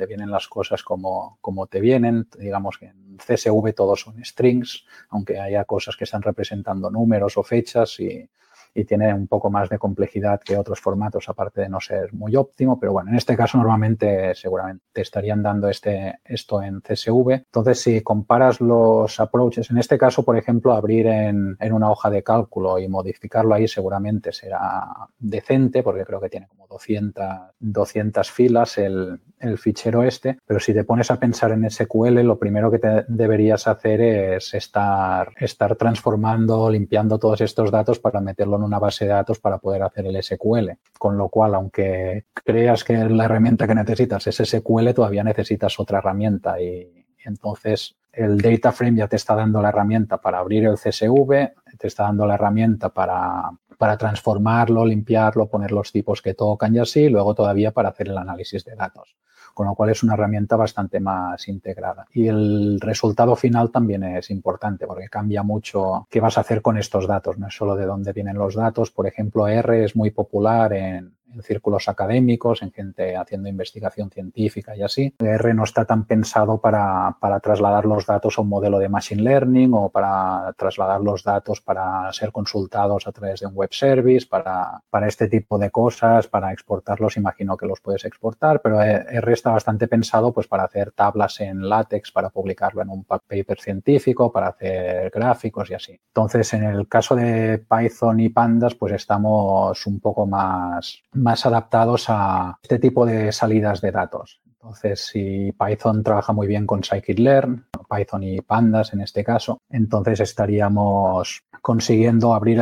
te vienen las cosas como, como te vienen. Digamos que en CSV todos son strings, aunque haya cosas que están representando números o fechas y, y tiene un poco más de complejidad que otros formatos, aparte de no ser muy óptimo, pero bueno, en este caso normalmente seguramente te estarían dando este, esto en CSV. Entonces, si comparas los approaches, en este caso, por ejemplo, abrir en, en una hoja de cálculo y modificarlo ahí seguramente será decente, porque creo que tiene como 200, 200 filas el, el fichero este, pero si te pones a pensar en SQL, lo primero que te deberías hacer es estar, estar transformando, limpiando todos estos datos para meterlo una base de datos para poder hacer el SQL. Con lo cual, aunque creas que la herramienta que necesitas es SQL, todavía necesitas otra herramienta y, entonces el data frame ya te está dando la herramienta para abrir el CSV, te está dando la herramienta para, para transformarlo, limpiarlo, poner los tipos que tocan y así, luego todavía para hacer el análisis de datos con lo cual es una herramienta bastante más integrada. Y el resultado final también es importante porque cambia mucho qué vas a hacer con estos datos, no es solo de dónde vienen los datos. Por ejemplo, R es muy popular en, en círculos académicos, en gente haciendo investigación científica y así. R no está tan pensado para, para, trasladar los datos a un modelo de Machine Learning o para trasladar los datos para ser consultados a través de un web service, para, para este tipo de cosas, para exportarlos, imagino que los puedes exportar, pero R está bastante pensado pues para hacer tablas en látex, para publicarlo en un paper científico, para hacer gráficos y así. Entonces, en el caso de Python y Pandas, pues estamos un poco más más adaptados a este tipo de salidas de datos. Entonces, si Python trabaja muy bien con scikit-learn, Python y Pandas en este caso, entonces estaríamos consiguiendo abrir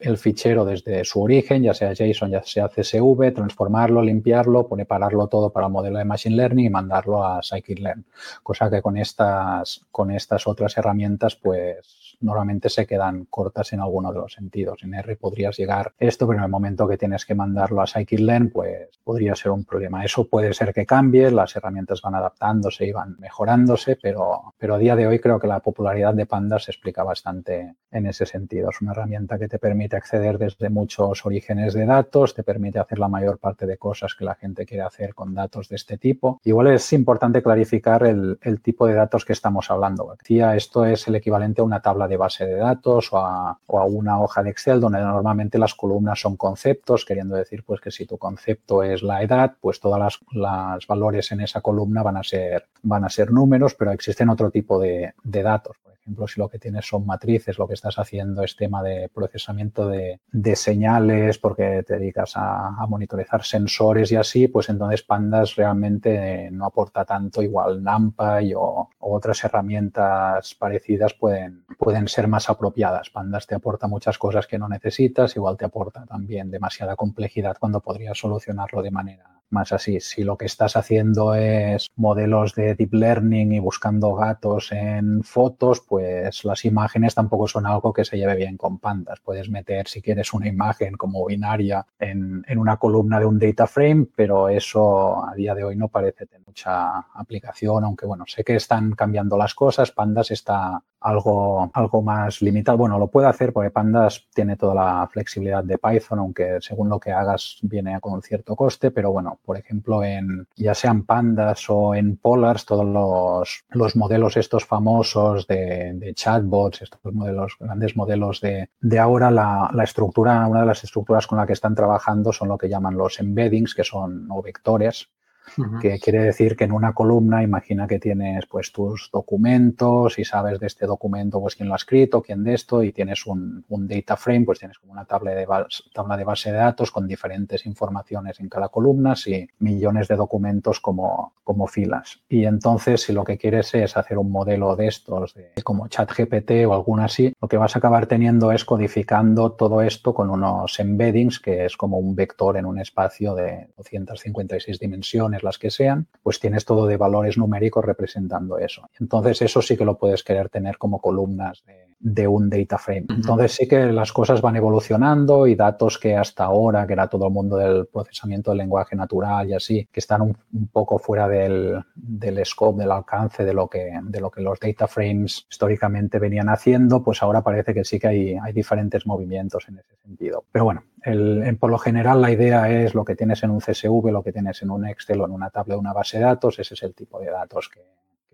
el, fichero desde su origen, ya sea JSON, ya sea CSV, transformarlo, limpiarlo, prepararlo todo para el modelo de Machine Learning y mandarlo a scikit-learn. Cosa que con estas, con estas otras herramientas, pues normalmente se quedan cortas en alguno de los sentidos. En R podrías llegar esto, pero en el momento que tienes que mandarlo a scikit-learn, pues podría ser un problema. Eso puede ser que cambie, las herramientas van adaptándose y van mejorándose, pero, pero a día de hoy creo que la popularidad de Pandas se explica bastante en ese sentido. Es una herramienta que te permite acceder desde muchos orígenes de datos, te permite hacer la mayor parte de cosas que la gente quiere hacer con datos de este tipo. Igual es importante clarificar el, el tipo de datos que estamos hablando. Esto es el equivalente a una tabla de base de datos o a, o a, una hoja de Excel donde normalmente las columnas son conceptos, queriendo decir pues que si tu concepto es la edad, pues todas las, las valores en esa columna van a ser, van a ser números, pero existen otro tipo de, datos ejemplo, si lo que tienes son matrices, lo que estás haciendo es tema de procesamiento de, señales porque te dedicas a, monitorizar sensores y así, pues entonces Pandas realmente no aporta tanto, igual NumPy o, otras herramientas parecidas pueden, pueden ser más apropiadas. Pandas te aporta muchas cosas que no necesitas, igual te aporta también demasiada complejidad cuando podrías solucionarlo de manera más así. Si lo que estás haciendo es modelos de deep learning y buscando gatos en fotos, pues las imágenes tampoco son algo que se lleve bien con pandas. Puedes meter, si quieres, una imagen como binaria en, en una columna de un data frame, pero eso a día de hoy no parece tener mucha aplicación, aunque bueno, sé que están cambiando las cosas. Pandas está algo, algo más limitado. Bueno, lo puede hacer porque Pandas tiene toda la flexibilidad de Python, aunque según lo que hagas viene con cierto coste, pero bueno, por ejemplo, en ya sean Pandas o en Polars, todos los, los modelos estos famosos de, de, chatbots, estos modelos, grandes modelos de, de ahora, la, la, estructura, una de las estructuras con la que están trabajando son lo que llaman los embeddings, que son o vectores, que quiere decir que en una columna imagina que tienes pues tus documentos y sabes de este documento pues quién lo ha escrito, quién de esto y tienes un, un data frame, pues tienes como una tabla de, tabla de base de datos con diferentes informaciones en cada columna y millones de documentos como, como filas. Y entonces si lo que quieres es hacer un modelo de estos de, como ChatGPT o alguna así, lo que vas a acabar teniendo es codificando todo esto con unos embeddings que es como un vector en un espacio de 256 dimensiones las que sean, pues tienes todo de valores numéricos representando eso. Entonces eso sí que lo puedes querer tener como columnas de, un data frame. Entonces sí que las cosas van evolucionando y datos que hasta ahora, que era todo el mundo del procesamiento del lenguaje natural y así, que están un, poco fuera del, del, scope, del alcance de lo, que, de lo que los data frames históricamente venían haciendo, pues ahora parece que sí que hay, hay diferentes movimientos en ese sentido. Pero bueno, el, por lo general la idea es lo que tienes en un CSV, lo que tienes en un Excel o en una tabla de una base de datos, ese es el tipo de datos que,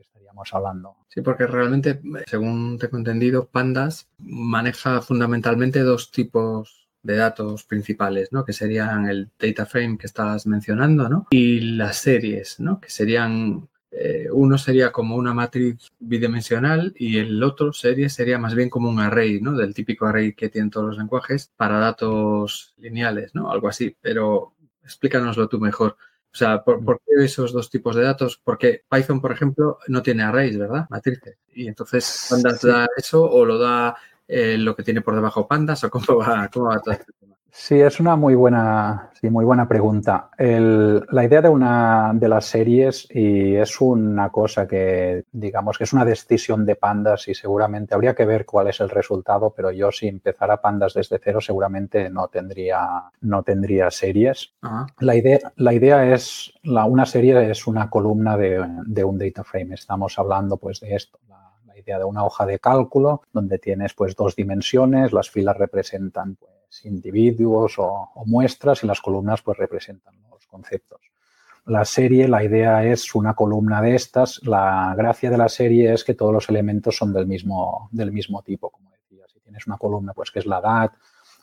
estaríamos hablando. Sí, porque realmente, según tengo entendido, Pandas maneja fundamentalmente dos tipos de datos principales, ¿no? Que serían el data frame que estabas mencionando, ¿no? Y las series, ¿no? Que serían eh, uno sería como una matriz bidimensional y el otro serie sería más bien como un array, ¿no? Del típico array que tienen todos los lenguajes para datos lineales, ¿no? Algo así, pero explícanoslo tú mejor. O sea, ¿por, qué esos dos tipos de datos? Porque Python, por ejemplo, no tiene arrays, ¿verdad? Matrices. Y entonces, ¿Pandas da eso o lo da eh, lo que tiene por debajo Pandas o cómo va, cómo va todo este tema? Sí, es una muy buena, sí, muy buena pregunta. El, la idea de una de las series y es una cosa que, digamos, que es una decisión de pandas y seguramente habría que ver cuál es el resultado, pero yo si empezara pandas desde cero seguramente no tendría, no tendría series. La idea, la idea es, la, una serie es una columna de, de un data frame. Estamos hablando pues de esto, la idea de una hoja de cálculo donde tienes pues dos dimensiones, las filas representan pues individuos o, muestras y las columnas pues representan los conceptos. La serie, la idea es una columna de estas. La gracia de la serie es que todos los elementos son del mismo, del mismo tipo, como decía. Si tienes una columna, pues que es la edad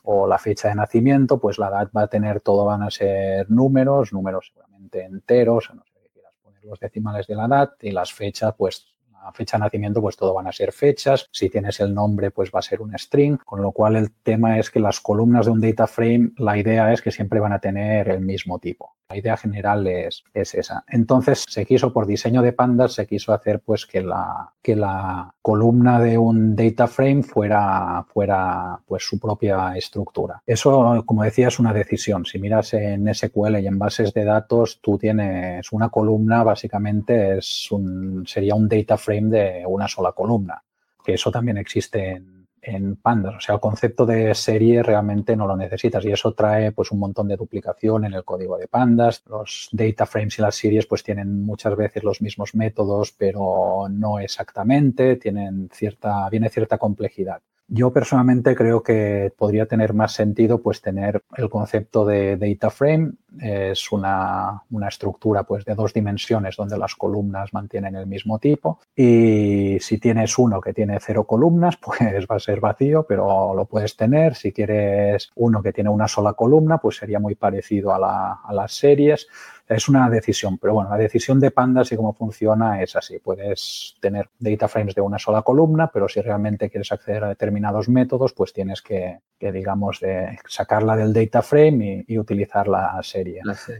o la fecha de nacimiento, pues la edad va a tener todo, van a ser números, números seguramente enteros, no sé qué quieras poner los decimales de la edad y las fechas, pues fecha de nacimiento, pues todo van a ser fechas. Si tienes el nombre, pues va a ser un string. Con lo cual el tema es que las columnas de un data frame, la idea es que siempre van a tener el mismo tipo. La idea general es, es esa. Entonces se quiso, por diseño de pandas, se quiso hacer pues que la, que la columna de un data frame fuera, fuera pues su propia estructura. Eso, como decía, es una decisión. Si miras en SQL y en bases de datos, tú tienes una columna, básicamente es un, sería un data frame de una sola columna, que eso también existe en, en pandas. O sea, el concepto de serie realmente no lo necesitas y eso trae pues un montón de duplicación en el código de pandas. Los data frames y las series pues tienen muchas veces los mismos métodos, pero no exactamente, tienen cierta, viene cierta complejidad. Yo personalmente creo que podría tener más sentido pues tener el concepto de data frame. Es una, una, estructura pues de dos dimensiones donde las columnas mantienen el mismo tipo. Y si tienes uno que tiene cero columnas, pues va a ser vacío, pero lo puedes tener. Si quieres uno que tiene una sola columna, pues sería muy parecido a, la, a las series. Es una decisión, pero bueno, la decisión de pandas y cómo funciona es así. Puedes tener data frames de una sola columna, pero si realmente quieres acceder a determinados métodos, pues tienes que, digamos, de sacarla del data frame y, utilizar la serie.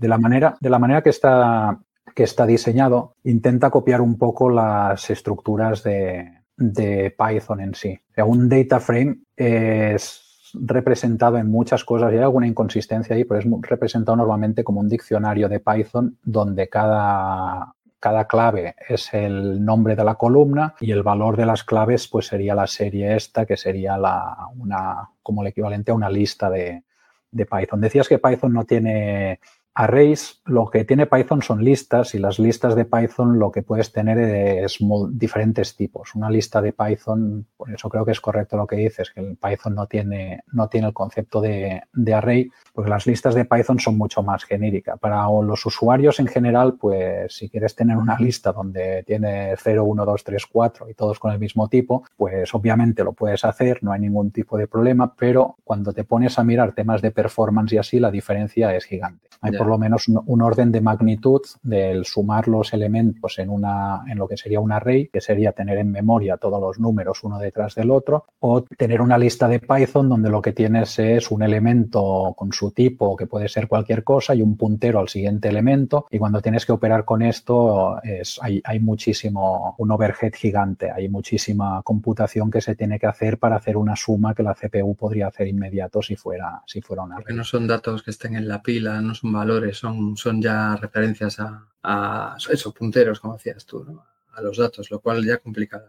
De, la manera, de la manera que está, que está diseñado, intenta copiar un poco las estructuras de, de Python en sí. un data frame es representado en muchas cosas y hay alguna inconsistencia ahí, pero es representado normalmente como un diccionario de Python donde cada, cada clave es el nombre de la columna y el valor de las claves pues sería la serie esta, que sería la, una, como el equivalente a una lista de, de Python. Decías que Python no tiene Arrays, lo que tiene Python son listas y las listas de Python lo que puedes tener es diferentes tipos. Una lista de Python, por eso creo que es correcto lo que dices, que el Python no tiene, no tiene el concepto de, de array, porque las listas de Python son mucho más genéricas. Para los usuarios en general, pues si quieres tener una lista donde tiene 0, 1, 2, 3, 4 y todos con el mismo tipo, pues obviamente lo puedes hacer, no hay ningún tipo de problema, pero cuando te pones a mirar temas de performance y así, la diferencia es gigante por lo menos un, orden de magnitud del sumar los elementos en, una, en lo que sería un array, que sería tener en memoria todos los números uno detrás del otro, o tener una lista de Python donde lo que tienes es un elemento con su tipo, que puede ser cualquier cosa, y un puntero al siguiente elemento. Y cuando tienes que operar con esto, es, hay, hay muchísimo, un overhead gigante, hay muchísima computación que se tiene que hacer para hacer una suma que la CPU podría hacer inmediato si fuera, si fuera un array. Porque no son datos que estén en la pila, no son valores son, son ya referencias a, esos punteros, como decías tú, a los datos, lo cual ya complica.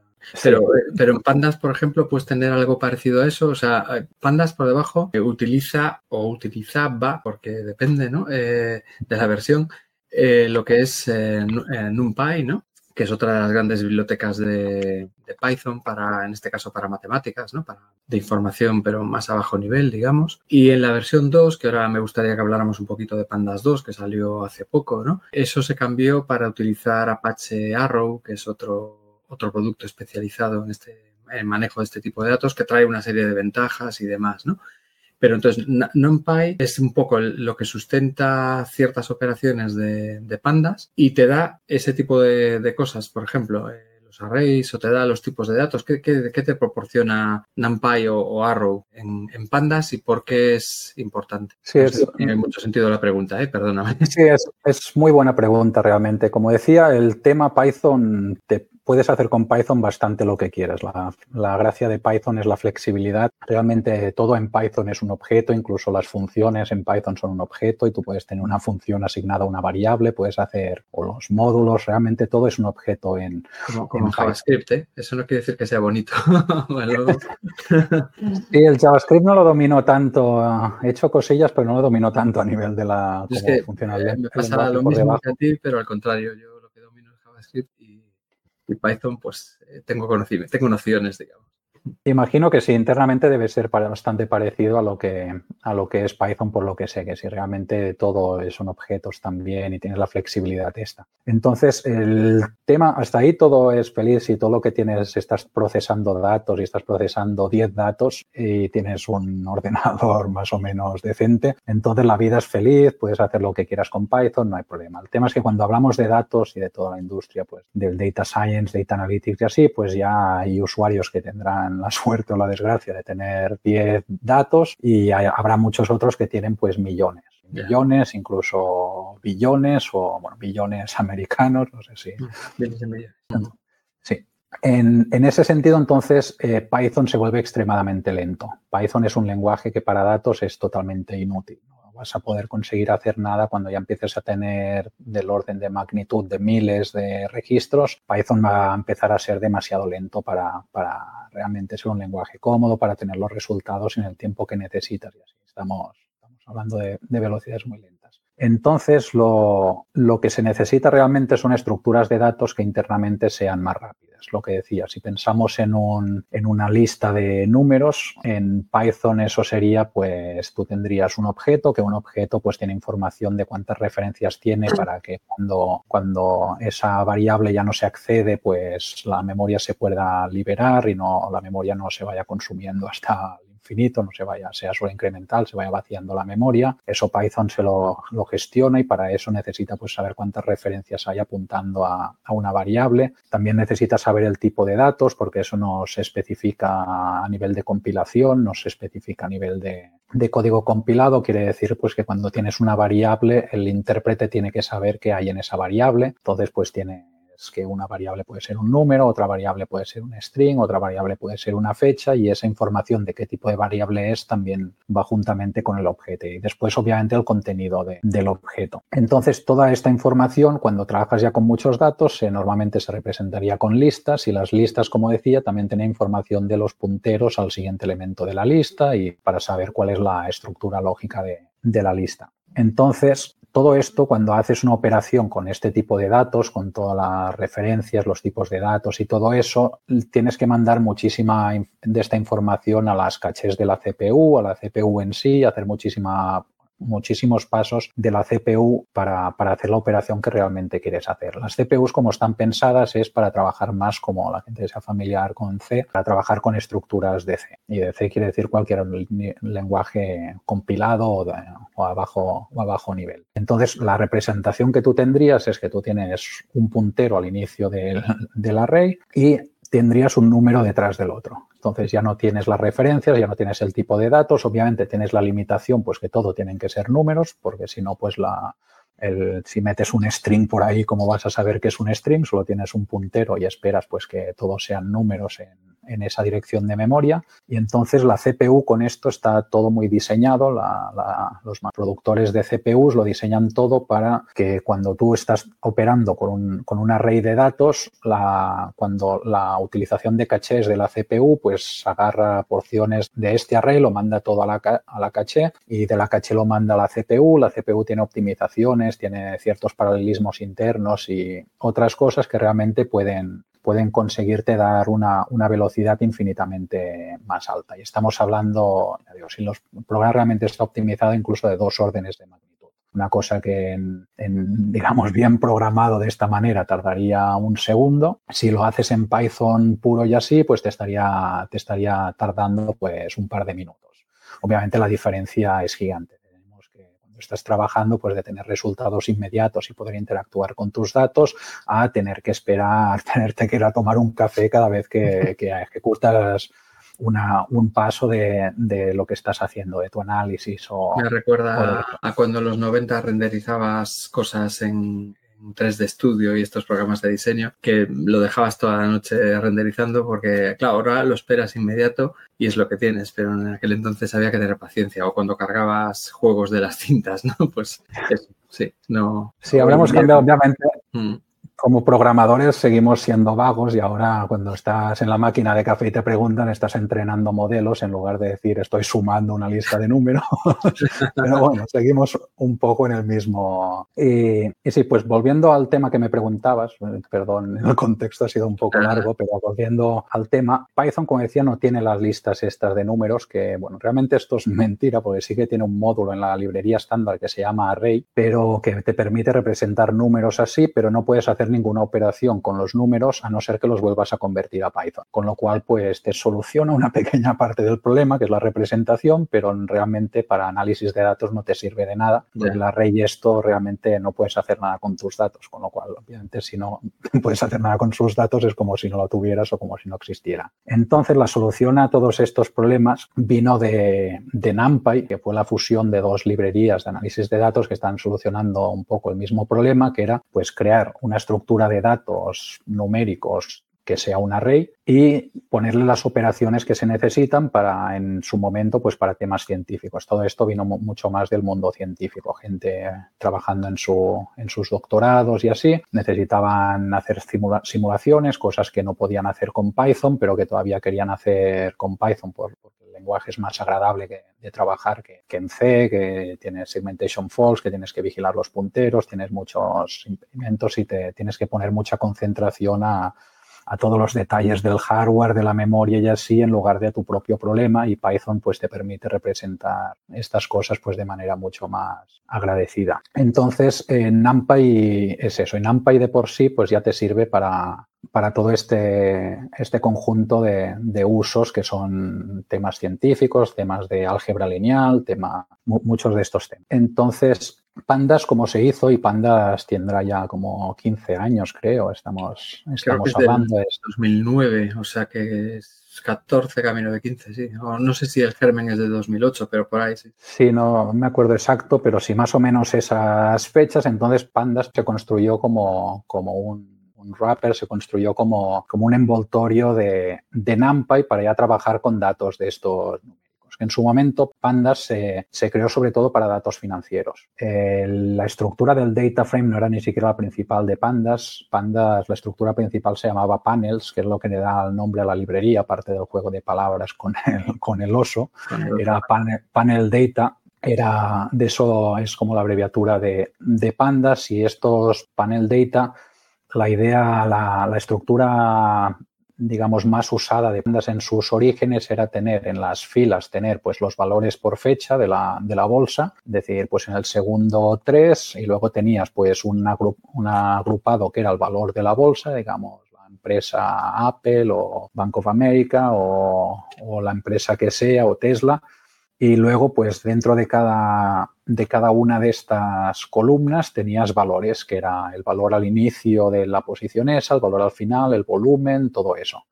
Pero, pero en Pandas, por ejemplo, puedes tener algo parecido a eso. O sea, eh, Pandas por debajo utiliza o utilizaba, porque depende ¿no? Eh, de la versión, eh, lo que es NumPy, ¿no? Que es otra de las grandes bibliotecas de, Python para, en este caso, para matemáticas, ¿no? Para, de información, pero más a bajo nivel, digamos. Y en la versión 2, que ahora me gustaría que habláramos un poquito de Pandas 2, que salió hace poco, ¿no? Eso se cambió para utilizar Apache Arrow, que es otro, otro producto especializado en este manejo de este tipo de datos, que trae una serie de ventajas y demás, ¿no? Pero entonces NumPy es un poco lo que sustenta ciertas operaciones de, pandas y te da ese tipo de, cosas, por ejemplo, eh, los arrays o te da los tipos de datos. ¿Qué, te proporciona NumPy o, Arrow en, pandas y por qué es importante? Sí, es, tiene mucho sentido la pregunta, ¿eh? perdóname. Sí, es, es muy buena pregunta realmente. Como decía, el tema Python te puedes hacer con Python bastante lo que quieras. La, gracia de Python es la flexibilidad. Realmente todo en Python es un objeto, incluso las funciones en Python son un objeto y tú puedes tener una función asignada a una variable, puedes hacer o los módulos, realmente todo es un objeto en, como, JavaScript. ¿eh? Eso no quiere decir que sea bonito. sí, el JavaScript no lo domino tanto. He hecho cosillas, pero no lo domino tanto a nivel de la es que, funciona eh, Me pasa lo mismo que a ti, pero al contrario, yo lo que domino es JavaScript y Python, pues eh, tengo tengo nociones, digamos. Imagino que sí, internamente debe ser bastante parecido a lo que a lo que es Python, por lo que sé, que si realmente todo son objetos también y tienes la flexibilidad esta. Entonces, el tema, hasta ahí todo es feliz si todo lo que tienes, estás procesando datos y estás procesando 10 datos y tienes un ordenador más o menos decente, entonces la vida es feliz, puedes hacer lo que quieras con Python, no hay problema. El tema es que cuando hablamos de datos y de toda la industria, pues del data science, data analytics y así, pues ya hay usuarios que tendrán la suerte o la desgracia de tener 10 datos y habrá muchos otros que tienen pues millones. Millones, incluso billones o, bueno, billones americanos, no sé si. Mm, sí. En, ese sentido, entonces, eh, Python se vuelve extremadamente lento. Python es un lenguaje que para datos es totalmente inútil vas a poder conseguir hacer nada cuando ya empieces a tener del orden de magnitud de miles de registros. Python va a empezar a ser demasiado lento para, para realmente ser un lenguaje cómodo, para tener los resultados en el tiempo que necesitas. Y así estamos, estamos hablando de, de velocidades muy lentas. Entonces, lo, lo, que se necesita realmente son estructuras de datos que internamente sean más rápidas. Lo que decía, si pensamos en, un, en una lista de números, en Python eso sería, pues tú tendrías un objeto, que un objeto pues tiene información de cuántas referencias tiene para que cuando, cuando esa variable ya no se accede, pues la memoria se pueda liberar y no la memoria no se vaya consumiendo hasta infinito, no se vaya, sea solo incremental, se vaya vaciando la memoria. Eso Python se lo, gestiona y para eso necesita pues saber cuántas referencias hay apuntando a, una variable. También necesita saber el tipo de datos porque eso no se especifica a nivel de compilación, no se especifica a nivel de, de código compilado quiere decir pues que cuando tienes una variable el intérprete tiene que saber qué hay en esa variable entonces pues tiene que una variable puede ser un número, otra variable puede ser un string, otra variable puede ser una fecha y esa información de qué tipo de variable es también va juntamente con el objeto y después obviamente el contenido del objeto. Entonces toda esta información cuando trabajas ya con muchos datos normalmente se representaría con listas y las listas como decía también tienen información de los punteros al siguiente elemento de la lista y para saber cuál es la estructura lógica de, de la lista. Entonces, todo esto, cuando haces una operación con este tipo de datos, con todas las referencias, los tipos de datos y todo eso, tienes que mandar muchísima de esta información a las cachés de la CPU, a la CPU en sí, hacer muchísima muchísimos pasos de la CPU para, hacer la operación que realmente quieres hacer. Las CPUs, como están pensadas, es para trabajar más como la gente sea familiar con C, para trabajar con estructuras de C. Y de C quiere decir cualquier lenguaje compilado o, a bajo, o a bajo nivel. Entonces, la representación que tú tendrías es que tú tienes un puntero al inicio del, del array y tendrías un número detrás del otro. Entonces ya no tienes las referencias, ya no tienes el tipo de datos, obviamente tienes la limitación, pues que todo tienen que ser números, porque si no, pues la, el, si metes un string por ahí, ¿cómo vas a saber que es un string? Solo tienes un puntero y esperas pues que todos sean números en, en esa dirección de memoria. Y entonces la CPU con esto está todo muy diseñado, los productores de CPUs lo diseñan todo para que cuando tú estás operando con un, con un array de datos, la, cuando la utilización de cachés de la CPU pues agarra porciones de este array, lo manda todo a la, a la caché y de la caché lo manda a la CPU, la CPU tiene optimizaciones, tiene ciertos paralelismos internos y otras cosas que realmente pueden pueden conseguirte dar una, velocidad infinitamente más alta. Y estamos hablando, digo, si los programas realmente está optimizado incluso de dos órdenes de magnitud. Una cosa que, en, digamos, bien programado de esta manera tardaría un segundo. Si lo haces en Python puro y así, pues te estaría, te estaría tardando pues un par de minutos. Obviamente la diferencia es gigante estás trabajando, pues de tener resultados inmediatos y poder interactuar con tus datos, a tener que esperar, tenerte que ir a tomar un café cada vez que, que ejecutas una, un paso de, de, lo que estás haciendo, de tu análisis. O, Me recuerda a cuando en los 90 renderizabas cosas en, 3D Studio y estos programas de diseño, que lo dejabas toda la noche renderizando porque, claro, ahora lo esperas inmediato y es lo que tienes, pero en aquel entonces había que tener paciencia o cuando cargabas juegos de las cintas, ¿no? Pues eso, sí, no. Sí, habremos cambiado, obviamente. Mm como programadores seguimos siendo vagos y ahora cuando estás en la máquina de café y te preguntan, estás entrenando modelos en lugar de decir estoy sumando una lista de números. Pero bueno, seguimos un poco en el mismo. Y, y, sí, pues volviendo al tema que me preguntabas, perdón, el contexto ha sido un poco largo, pero volviendo al tema, Python, como decía, no tiene las listas estas de números, que bueno, realmente esto es mentira, porque sí que tiene un módulo en la librería estándar que se llama Array, pero que te permite representar números así, pero no puedes hacer ninguna operación con los números a no ser que los vuelvas a convertir a Python. Con lo cual, pues te soluciona una pequeña parte del problema, que es la representación, pero realmente para análisis de datos no te sirve de nada. Porque el array esto realmente no puedes hacer nada con tus datos, con lo cual, obviamente, si no puedes hacer nada con sus datos es como si no lo tuvieras o como si no existiera. Entonces, la solución a todos estos problemas vino de, de NumPy, que fue la fusión de dos librerías de análisis de datos que están solucionando un poco el mismo problema, que era pues crear una estructura de datos numéricos que sea un array y ponerle las operaciones que se necesitan para en su momento pues para temas científicos. Todo esto vino mucho más del mundo científico, gente trabajando en, su, en sus doctorados y así. Necesitaban hacer simulaciones, cosas que no podían hacer con Python, pero que todavía querían hacer con Python por, lenguaje es más agradable que, de trabajar que, que, en C, que tienes segmentation false, que tienes que vigilar los punteros, tienes muchos implementos y te tienes que poner mucha concentración a a todos los detalles del hardware, de la memoria y así, en lugar de a tu propio problema y Python pues te permite representar estas cosas pues de manera mucho más agradecida. Entonces, en NumPy es eso, en NumPy de por sí pues ya te sirve para, para todo este, este conjunto de, de, usos que son temas científicos, temas de álgebra lineal, tema, muchos de estos temas. Entonces, Pandas, como se hizo, y Pandas tendrá ya como 15 años, creo, estamos, estamos hablando. de 2009, o sea que es 14 camino de 15, sí. O no sé si el germen es de 2008, pero por ahí sí. Sí, no me acuerdo exacto, pero sí más o menos esas fechas, entonces Pandas se construyó como, como un, un wrapper, se construyó como, como un envoltorio de, de NumPy para ya trabajar con datos de estos en su momento Pandas se, se creó sobre todo para datos financieros. Eh, la estructura del data frame no era ni siquiera la principal de Pandas. Pandas, la estructura principal se llamaba Panels, que es lo que le da el nombre a la librería, aparte del juego de palabras con el, con el oso. Era panel, panel Data era de eso es como la abreviatura de, de, pandas y estos panel data, la idea, la, la, estructura digamos, más usada de pandas en sus orígenes era tener en las filas, tener pues los valores por fecha de la, de la bolsa, es decir, pues en el segundo tres y luego tenías pues un agrupado que era el valor de la bolsa, digamos, la empresa Apple o Bank of America o la empresa que sea o Tesla y luego, pues dentro de cada, de cada una de estas columnas tenías valores, que era el valor al inicio de la posición esa, el valor al final, el volumen, todo eso.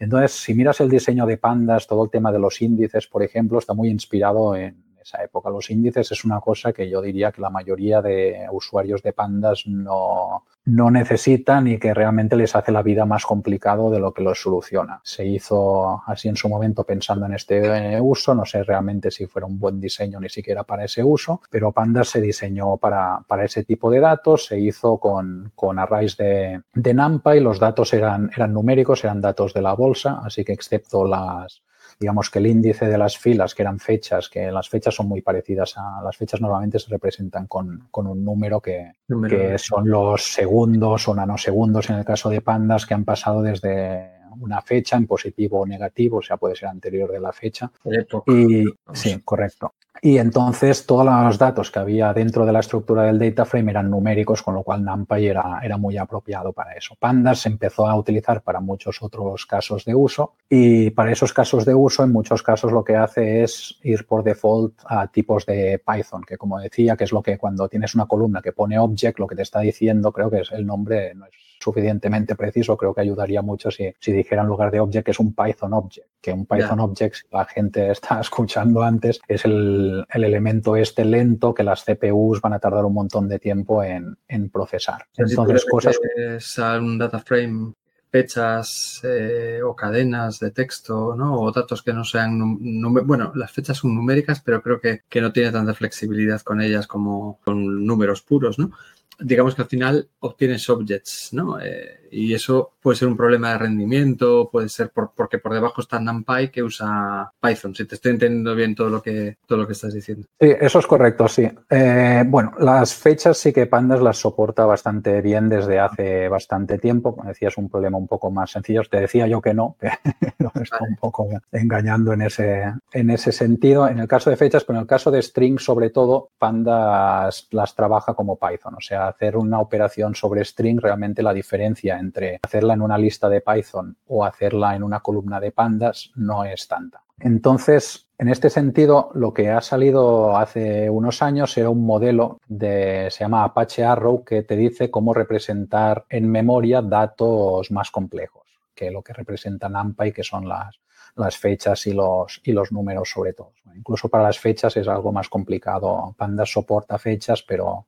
Entonces, si miras el diseño de pandas, todo el tema de los índices, por ejemplo, está muy inspirado en esa época. Los índices es una cosa que yo diría que la mayoría de usuarios de pandas no, no necesitan y que realmente les hace la vida más complicado de lo que los soluciona. Se hizo así en su momento pensando en este uso, no sé realmente si fuera un buen diseño ni siquiera para ese uso, pero Pandas se diseñó para, para ese tipo de datos, se hizo con, con arrays de, de NumPy, los datos eran, eran numéricos, eran datos de la bolsa, así que excepto las, digamos que el índice de las filas, que eran fechas, que las fechas son muy parecidas a las fechas normalmente se representan con, con un número que, número que son los segundos o nanosegundos en el caso de pandas que han pasado desde una fecha en positivo o negativo, o sea, puede ser anterior de la fecha. Y, sí, correcto. Y entonces todos los datos que había dentro de la estructura del data frame eran numéricos, con lo cual NumPy era, era muy apropiado para eso. Pandas se empezó a utilizar para muchos otros casos de uso y para esos casos de uso, en muchos casos lo que hace es ir por default a tipos de Python, que como decía, que es lo que cuando tienes una columna que pone object, lo que te está diciendo, creo que es el nombre, no es suficientemente preciso, creo que ayudaría mucho si, si dijera en lugar de object que es un Python object, que un Python yeah. object, si la gente está escuchando antes, es el, el, elemento este lento que las CPUs van a tardar un montón de tiempo en, en procesar. Entonces, cosas... A un data frame fechas eh, o cadenas de texto, ¿no? O datos que no sean, bueno, las fechas son numéricas, pero creo que, que, no tiene tanta flexibilidad con ellas como con números puros, ¿no? Digamos que al final obtienes objects, ¿no? Eh, y eso puede ser un problema de rendimiento, puede ser porque por debajo está NumPy que usa Python, si te estoy entendiendo bien todo lo que, todo lo que estás diciendo. Sí, eso es correcto, sí. Eh, bueno, las fechas sí que Pandas las soporta bastante bien desde hace bastante tiempo. Como decías, un problema un poco más sencillo. Te decía yo que no, que está un poco engañando en ese, en ese sentido. En el caso de fechas, pero en el caso de strings, sobre todo, Pandas las trabaja como Python. O sea, hacer una operación sobre string, realmente la diferencia entre hacerla en una lista de Python o hacerla en una columna de pandas no es tanta. Entonces, en este sentido, lo que ha salido hace unos años era un modelo de, se llama Apache Arrow, que te dice cómo representar en memoria datos más complejos que lo que representa NumPy, que son las, fechas y los números sobre todo. incluso para las fechas es algo más complicado. Pandas soporta fechas, pero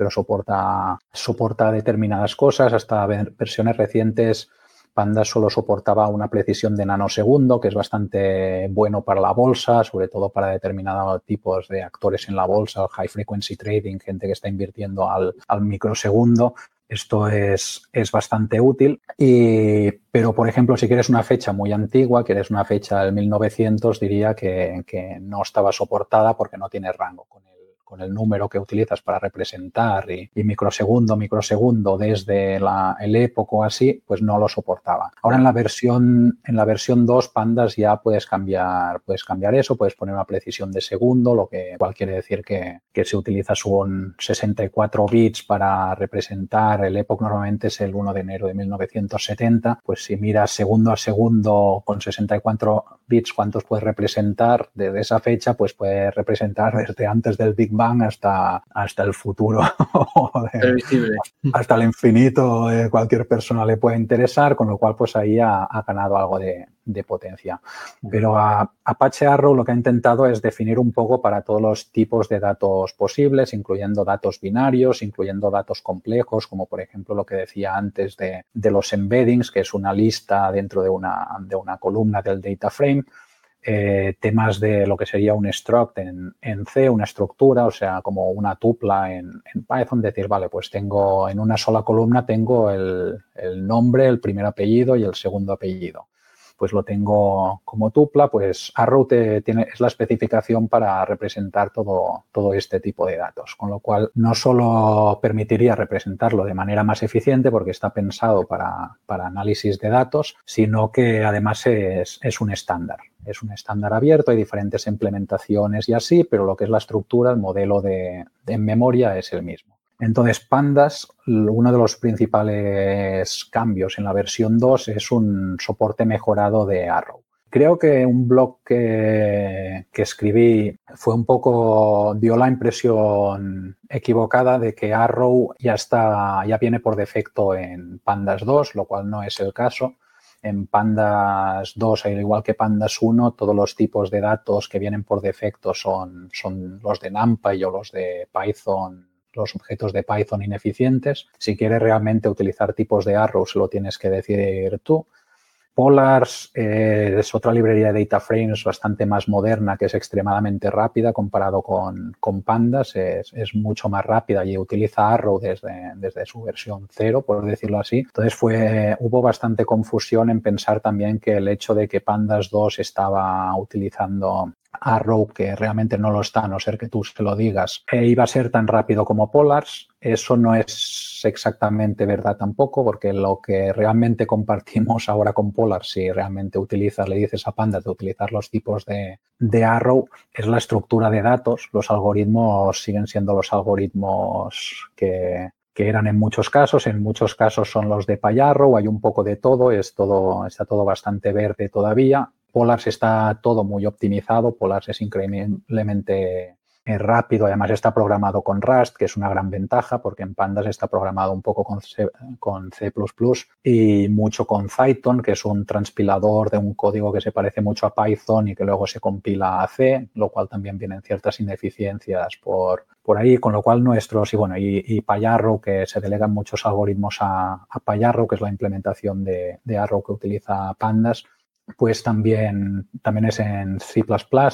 pero soporta, soporta determinadas cosas. Hasta versiones recientes, Panda solo soportaba una precisión de nanosegundo, que es bastante bueno para la bolsa, sobre todo para determinados tipos de actores en la bolsa, high frequency trading, gente que está invirtiendo al, microsegundo. Esto es, es, bastante útil. Y, pero, por ejemplo, si quieres una fecha muy antigua, quieres una fecha del 1900, diría que, que no estaba soportada porque no tiene rango con con el número que utilizas para representar y, microsegundo, microsegundo desde la, el época así, pues no lo soportaba. Ahora en la versión, en la versión 2 Pandas ya puedes cambiar, puedes cambiar eso, puedes poner una precisión de segundo, lo que igual quiere decir que, que si utilizas un 64 bits para representar el época normalmente es el 1 de enero de 1970, pues si miras segundo a segundo con 64 bits cuántos puedes representar desde esa fecha, pues puedes representar desde antes del Big Bang hasta, hasta el futuro, hasta el infinito, eh, cualquier persona le puede interesar, con lo cual pues ahí ha, ganado algo de, potencia. Pero a, Apache Arrow lo que ha intentado es definir un poco para todos los tipos de datos posibles, incluyendo datos binarios, incluyendo datos complejos, como por ejemplo lo que decía antes de, de los embeddings, que es una lista dentro de una, de una columna del data frame eh, temas de lo que sería un struct en, C, una estructura, o sea, como una tupla en, Python, decir, vale, pues tengo en una sola columna tengo el, el nombre, el primer apellido y el segundo apellido pues lo tengo como tupla, pues Arrow tiene, es la especificación para representar todo, todo este tipo de datos, con lo cual no solo permitiría representarlo de manera más eficiente porque está pensado para, análisis de datos, sino que además es, un estándar. Es un estándar abierto, hay diferentes implementaciones y así, pero lo que es la estructura, el modelo de, de memoria es el mismo. Entonces, Pandas, uno de los principales cambios en la versión 2 es un soporte mejorado de Arrow. Creo que un blog que, escribí fue un poco, dio la impresión equivocada de que Arrow ya está, ya viene por defecto en Pandas 2, lo cual no es el caso. En Pandas 2, al igual que Pandas 1, todos los tipos de datos que vienen por defecto son, son los de NumPy o los de Python los objetos de Python ineficientes. Si quieres realmente utilizar tipos de arrows, lo tienes que decidir tú. Polars eh, es otra librería de data frames bastante más moderna, que es extremadamente rápida comparado con, con Pandas. Es, mucho más rápida y utiliza Arrow desde, desde su versión cero, por decirlo así. Entonces fue, hubo bastante confusión en pensar también que el hecho de que Pandas 2 estaba utilizando Arrow, que realmente no lo está, a no ser que tú se lo digas, e iba a ser tan rápido como Polars. Eso no es exactamente verdad tampoco, porque lo que realmente compartimos ahora con Polars, si realmente utilizas, le dices a Panda de utilizar los tipos de, de Arrow, es la estructura de datos. Los algoritmos siguen siendo los algoritmos que, que eran en muchos casos, en muchos casos son los de Payarrow, hay un poco de todo, es todo, está todo bastante verde todavía. Polars está todo muy optimizado, Polars es increíblemente eh, rápido, además está programado con Rust, que es una gran ventaja porque en Pandas está programado un poco con C, con C++ y mucho con Python, que es un transpilador de un código que se parece mucho a Python y que luego se compila a C, lo cual también vienen ciertas ineficiencias por, por ahí, con lo cual nuestros, y bueno, y, Payarro, que se delegan muchos algoritmos a, a Payarro, que es la implementación de Arrow que utiliza Pandas, pues también, también es en C++,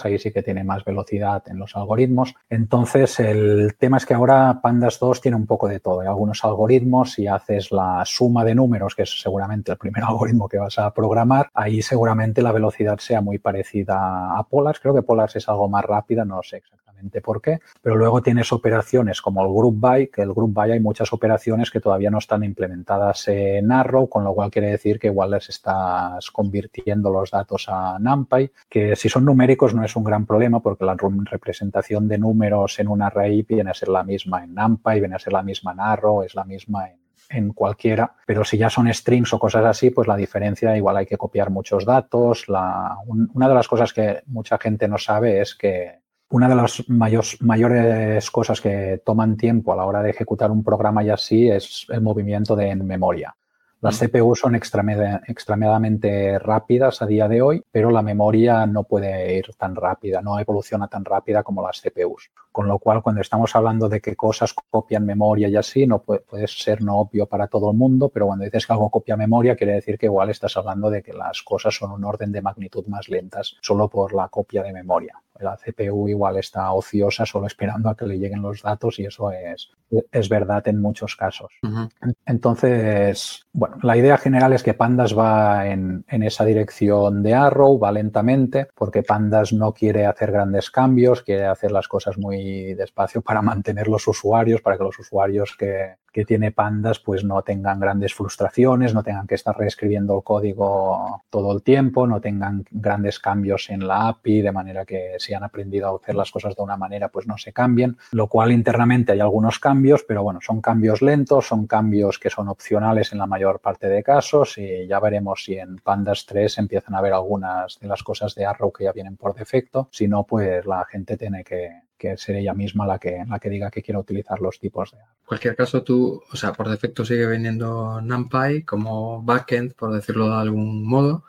ahí sí que tiene más velocidad en los algoritmos. Entonces, el tema es que ahora Pandas 2 tiene un poco de todo. Hay algunos algoritmos y haces la suma de números, que es seguramente el primer algoritmo que vas a programar, ahí seguramente la velocidad sea muy parecida a Polars. Creo que Polars es algo más rápida, no sé exactamente por qué, pero luego tienes operaciones como el group by, que el group by hay muchas operaciones que todavía no están implementadas en Arrow, con lo cual quiere decir que igual les estás convirtiendo los datos a NumPy, que si son numéricos no es un gran problema porque la representación de números en un array viene a ser la misma en NumPy, viene a ser la misma en Arrow, es la misma en cualquiera, pero si ya son strings o cosas así, pues la diferencia igual hay que copiar muchos datos. Una de las cosas que mucha gente no sabe es que una de las mayores cosas que toman tiempo a la hora de ejecutar un programa y así es el movimiento de en memoria. Las CPU son extremadamente rápidas a día de hoy, pero la memoria no puede ir tan rápida, no evoluciona tan rápida como las CPUs. Con lo cual, cuando estamos hablando de que cosas copian memoria y así, no puede, ser no obvio para todo el mundo, pero cuando dices que algo copia memoria, quiere decir que igual estás hablando de que las cosas son un orden de magnitud más lentas solo por la copia de memoria la CPU igual está ociosa solo esperando a que le lleguen los datos y eso es, es verdad en muchos casos. Entonces, bueno, la idea general es que Pandas va en, en, esa dirección de Arrow, va lentamente, porque Pandas no quiere hacer grandes cambios, quiere hacer las cosas muy despacio para mantener los usuarios, para que los usuarios que, que tiene Pandas pues no tengan grandes frustraciones, no tengan que estar reescribiendo el código todo el tiempo, no tengan grandes cambios en la API, de manera que si han aprendido a hacer las cosas de una manera pues no se cambien, lo cual internamente hay algunos cambios, pero bueno, son cambios lentos, son cambios que son opcionales en la mayor parte de casos y ya veremos si en Pandas 3 empiezan a ver algunas de las cosas de Arrow que ya vienen por defecto, si no pues la gente tiene que, que ser ella misma la que, la que diga que quiere utilizar los tipos de En cualquier caso, tú, o sea, por defecto sigue viniendo NumPy como backend, por decirlo de algún modo,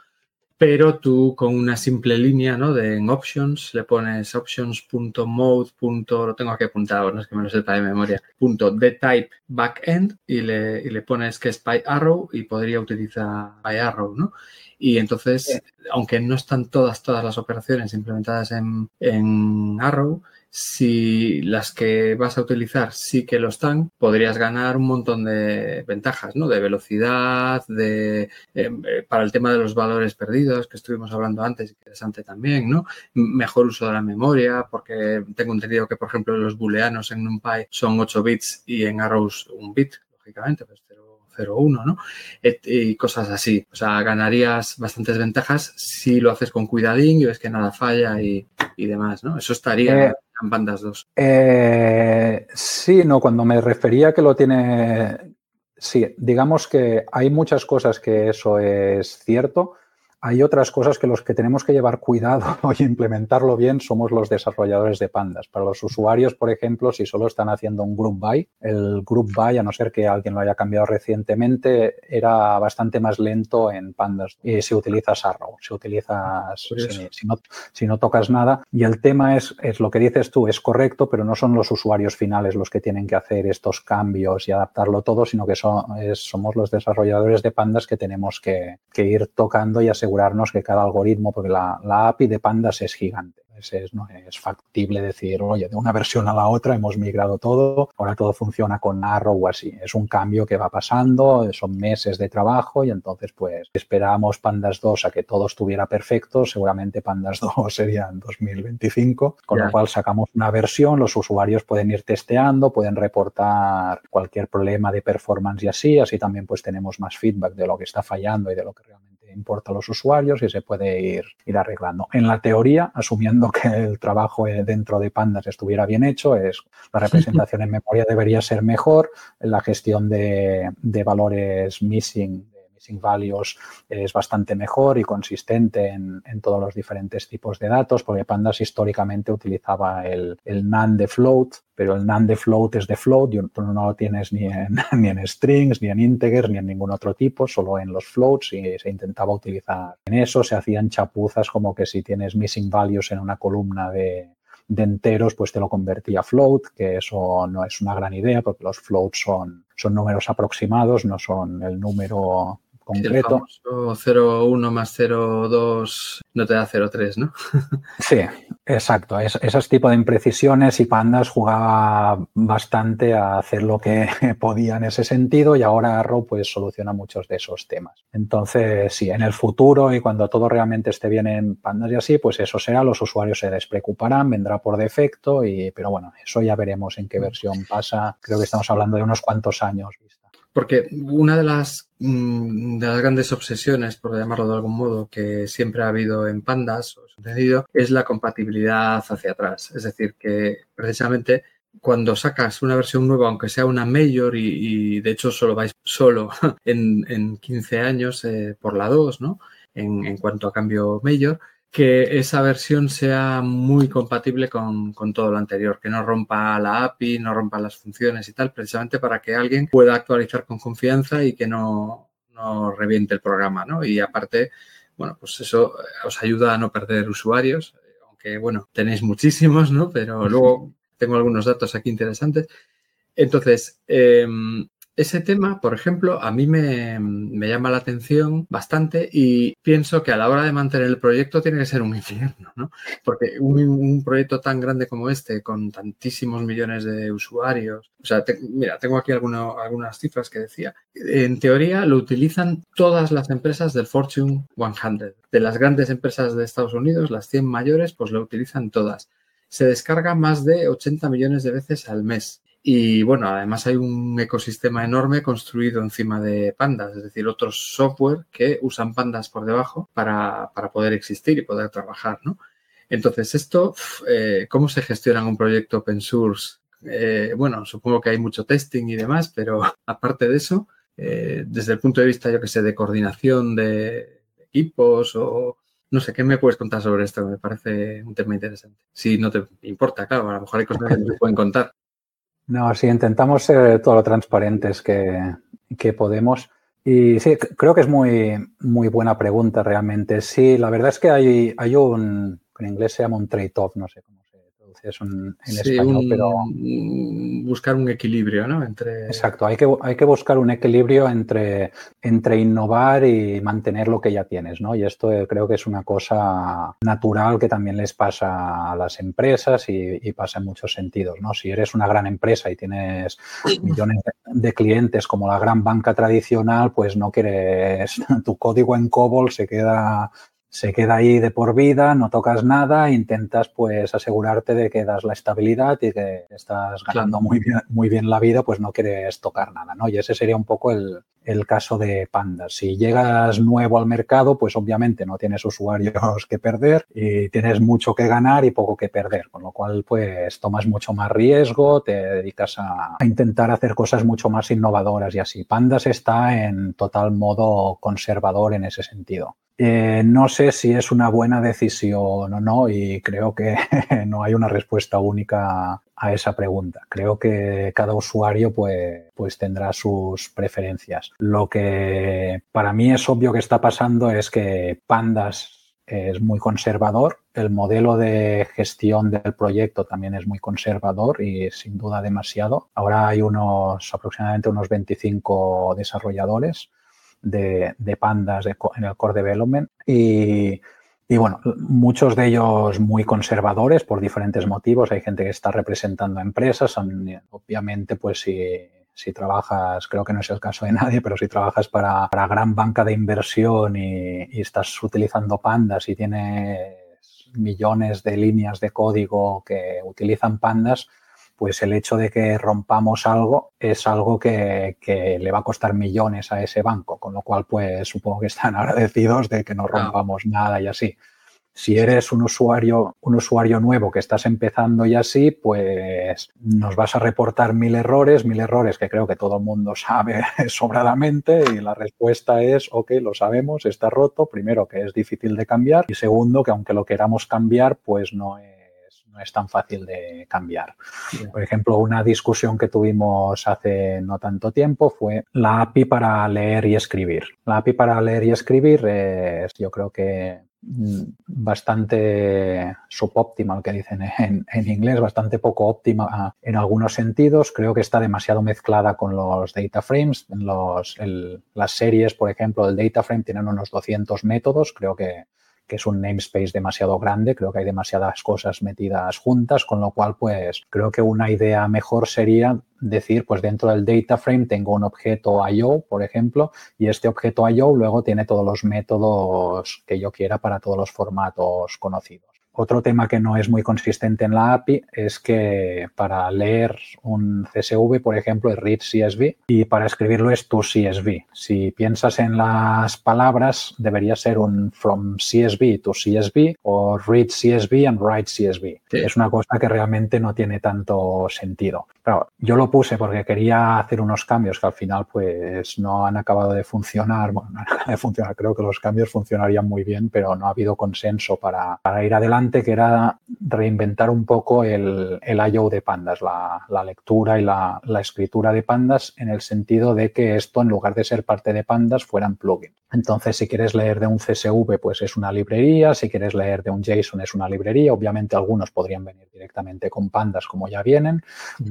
pero tú con una simple línea, ¿no? De en options le pones options.mode. Lo tengo aquí apuntado, no es que me lo sepa de memoria. Punto de type backend y le, y le pones que es PyArrow y podría utilizar PyArrow, ¿no? Y entonces, aunque no están todas, todas las operaciones implementadas en, en Arrow, si las que vas a utilizar sí que lo están, podrías ganar un montón de ventajas, ¿no? De velocidad, de em, eh, para el tema de los valores perdidos que estuvimos hablando antes, interesante también, ¿no? Mejor uso de la memoria, porque tengo entendido que, por ejemplo, los booleanos en NumPy son 8 bits y en Arrows un bit, lógicamente, pues 0,1, ¿no? y cosas así. O sea, ganarías bastantes ventajas si lo haces con cuidadín y ves que nada falla y, demás, ¿no? Eso estaría. Eh, bandas 2. Eh, sí, no, cuando me refería que lo tiene, sí, digamos que hay muchas cosas que eso es cierto, hay otras cosas que los que tenemos que llevar cuidado y implementarlo bien somos los desarrolladores de pandas. Para los usuarios, por ejemplo, si solo están haciendo un group by, el group by, a no ser que alguien lo haya cambiado recientemente, era bastante más lento en pandas. Y si utilizas Arrow, si utilizas, si, no, si, no, tocas nada. Y el tema es, es lo que dices tú, es correcto, pero no son los usuarios finales los que tienen que hacer estos cambios y adaptarlo todo, sino que son, somos los desarrolladores de pandas que tenemos que, que ir tocando y asegurar asegurarnos que cada algoritmo, porque la, API de Pandas es gigante. Es, no es factible decir, oye, de una versión a la otra hemos migrado todo, ahora todo funciona con Arrow o así. Es un cambio que va pasando, son meses de trabajo y entonces pues esperamos Pandas 2 a que todo estuviera perfecto, seguramente Pandas 2 sería en 2025, con lo cual sacamos una versión, los usuarios pueden ir testeando, pueden reportar cualquier problema de performance y así, así también pues tenemos más feedback de lo que está fallando y de lo que realmente importa a los usuarios y se puede ir, ir arreglando. En la teoría, asumiendo que el trabajo dentro de Pandas estuviera bien hecho, es la representación en memoria debería ser mejor, la gestión de, de valores missing missing values es bastante mejor y consistente en, todos los diferentes tipos de datos, porque Pandas históricamente utilizaba el, el NaN de float, pero el NaN de float es de float, tú no lo tienes ni en, ni en strings, ni en integers, ni en ningún otro tipo, solo en los floats y se intentaba utilizar. En eso, se hacían chapuzas como que si tienes missing values en una columna de, de enteros, pues te lo convertía a float, que eso no es una gran idea porque los floats son, son números aproximados, no son el número concreto. 0,1 más 0,2 no te da 0,3, ¿no? sí, exacto. Es, esos tipos de imprecisiones y Pandas jugaba bastante a hacer lo que podía en ese sentido y ahora Arrow pues soluciona muchos de esos temas. Entonces, sí, en el futuro y cuando todo realmente esté bien en Pandas y así, pues eso será, los usuarios se despreocuparán, vendrá por defecto, y, pero bueno, eso ya veremos en qué versión pasa. Creo que estamos hablando de unos cuantos años. Porque una de las, mm, de las grandes obsesiones, por llamarlo de algún modo, que siempre ha habido en Pandas, o sucedido, es la compatibilidad hacia atrás. Es decir, que precisamente cuando sacas una versión nueva, aunque sea una mayor, y, de hecho solo vais solo en, en 15 años eh, por la 2, ¿no? En, en, cuanto a cambio mayor, que esa versión sea muy compatible con, todo lo anterior, que no rompa la API, no rompa las funciones y tal, precisamente para que alguien pueda actualizar con confianza y que no, no reviente el programa, ¿no? Y aparte, bueno, pues eso os ayuda a no perder usuarios, aunque, bueno, tenéis muchísimos, ¿no? Pero luego tengo algunos datos aquí interesantes. Entonces, eh, ese tema, por ejemplo, a mí me, llama la atención bastante y pienso que a la hora de mantener el proyecto tiene que ser un infierno, ¿no? Porque un, proyecto tan grande como este, con tantísimos millones de usuarios, o sea, mira, tengo aquí algunas cifras que decía, en teoría lo utilizan todas las empresas del Fortune 100, de las grandes empresas de Estados Unidos, las 100 mayores, pues lo utilizan todas. Se descarga más de 80 millones de veces al mes. Y bueno, además hay un ecosistema enorme construido encima de pandas, es decir, otros software que usan pandas por debajo para, poder existir y poder trabajar, ¿no? Entonces, esto, eh, ¿cómo se gestiona un proyecto open source? Eh, bueno, supongo que hay mucho testing y demás, pero aparte de eso, eh, desde el punto de vista, yo que sé, de coordinación de equipos o no sé, ¿qué me puedes contar sobre esto? Me parece un tema interesante. Si no te importa, claro, a lo mejor hay cosas que te pueden contar. No, sí, intentamos ser todo lo transparentes que, que podemos. Y sí, creo que es muy, muy buena pregunta realmente. Sí, la verdad es que hay, hay un, en inglés se llama un trade-off, no sé cómo es en español, pero... Buscar un equilibrio, ¿no? Entre... Exacto, hay que, hay que buscar un equilibrio entre, entre innovar y mantener lo que ya tienes, ¿no? Y esto eh, creo que es una cosa natural que también les pasa a las empresas y, pasa en muchos sentidos, ¿no? Si eres una gran empresa y tienes millones de clientes como la gran banca tradicional, pues no quieres, tu código en COBOL se queda se queda ahí de por vida, no tocas nada, intentas pues asegurarte de que das la estabilidad y que estás ganando muy, bien, muy bien la vida, pues no quieres tocar nada, ¿no? Y ese sería un poco el, el caso de Panda. Si llegas nuevo al mercado, pues obviamente no tienes usuarios que perder y tienes mucho que ganar y poco que perder, con lo cual pues tomas mucho más riesgo, te dedicas a, intentar hacer cosas mucho más innovadoras y así. Pandas está en total modo conservador en ese sentido. Eh, no sé si es una buena decisión o no y creo que no hay una respuesta única a esa pregunta. Creo que cada usuario pues, pues tendrá sus preferencias. Lo que para mí es obvio que está pasando es que Pandas es muy conservador, el modelo de gestión del proyecto también es muy conservador y sin duda demasiado. Ahora hay unos aproximadamente unos 25 desarrolladores de, pandas en el core development y, bueno, muchos de ellos muy conservadores por diferentes motivos. Hay gente que está representando a empresas, obviamente pues si, trabajas, creo que no es el caso de nadie, pero si trabajas para, para gran banca de inversión y, y, estás utilizando pandas y tienes millones de líneas de código que utilizan pandas, pues el hecho de que rompamos algo es algo que, le va a costar millones a ese banco, con lo cual pues supongo que están agradecidos de que no rompamos nada y así. Si eres un usuario, un usuario nuevo que estás empezando y así, pues nos vas a reportar mil errores, mil errores que creo que todo el mundo sabe sobradamente y la respuesta es, ok, lo sabemos, está roto, primero que es difícil de cambiar y segundo que aunque lo queramos cambiar, pues no es es tan fácil de cambiar. Por ejemplo, una discusión que tuvimos hace no tanto tiempo fue la API para leer y escribir. La API para leer y escribir es, yo creo que mm, bastante suboptimal, que dicen en, inglés, bastante poco óptima en algunos sentidos. Creo que está demasiado mezclada con los data frames. Los, las series, por ejemplo, del data frame tienen unos 200 métodos. Creo que que es un namespace demasiado grande, creo que hay demasiadas cosas metidas juntas, con lo cual pues creo que una idea mejor sería decir, pues dentro del data frame tengo un objeto IO, por ejemplo, y este objeto IO luego tiene todos los métodos que yo quiera para todos los formatos conocidos. Otro tema que no es muy consistente en la API es que para leer un CSV, por ejemplo, es read CSV y para escribirlo es to CSV. Si piensas en las palabras, debería ser un from CSV to CSV o read CSV and write CSV. Es una cosa que realmente no tiene tanto sentido. Claro, yo lo puse porque quería hacer unos cambios que al final pues no han acabado de funcionar. Bueno, no han acabado de funcionar. Creo que los cambios funcionarían muy bien, pero no ha habido consenso para, para ir adelante que era reinventar un poco el, el I.O. de pandas, la, lectura y la, escritura de pandas en el sentido de que esto, en lugar de ser parte de pandas, fueran plugins. Entonces, si quieres leer de un CSV, pues es una librería, si quieres leer de un JSON es una librería, obviamente algunos podrían venir directamente con pandas como ya vienen,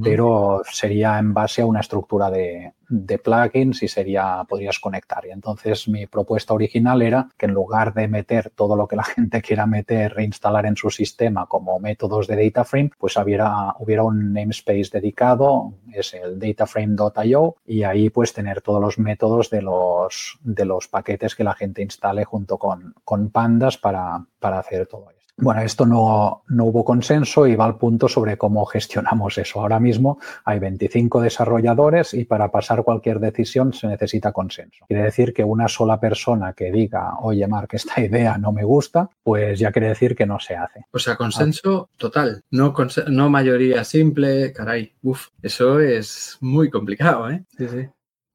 pero sería en base a una estructura de, de plugins y sería, podrías conectar. Y entonces mi propuesta original era que en lugar de meter todo lo que la gente quiera meter, reinstalar en su sistema como métodos de DataFrame, pues hubiera, hubiera un namespace dedicado, es el dataframe.io, y ahí pues tener todos los métodos de los, de los paquetes que la gente instale junto con, con pandas para, para hacer todo eso. Bueno, esto no, no, hubo consenso y va al punto sobre cómo gestionamos eso. Ahora mismo hay 25 desarrolladores y para pasar cualquier decisión se necesita consenso. Quiere decir que una sola persona que diga, oye, Mark, esta idea no me gusta, pues ya quiere decir que no se hace. O sea, consenso total, no, no mayoría simple, caray, uf, eso es muy complicado, ¿eh? Sí, sí.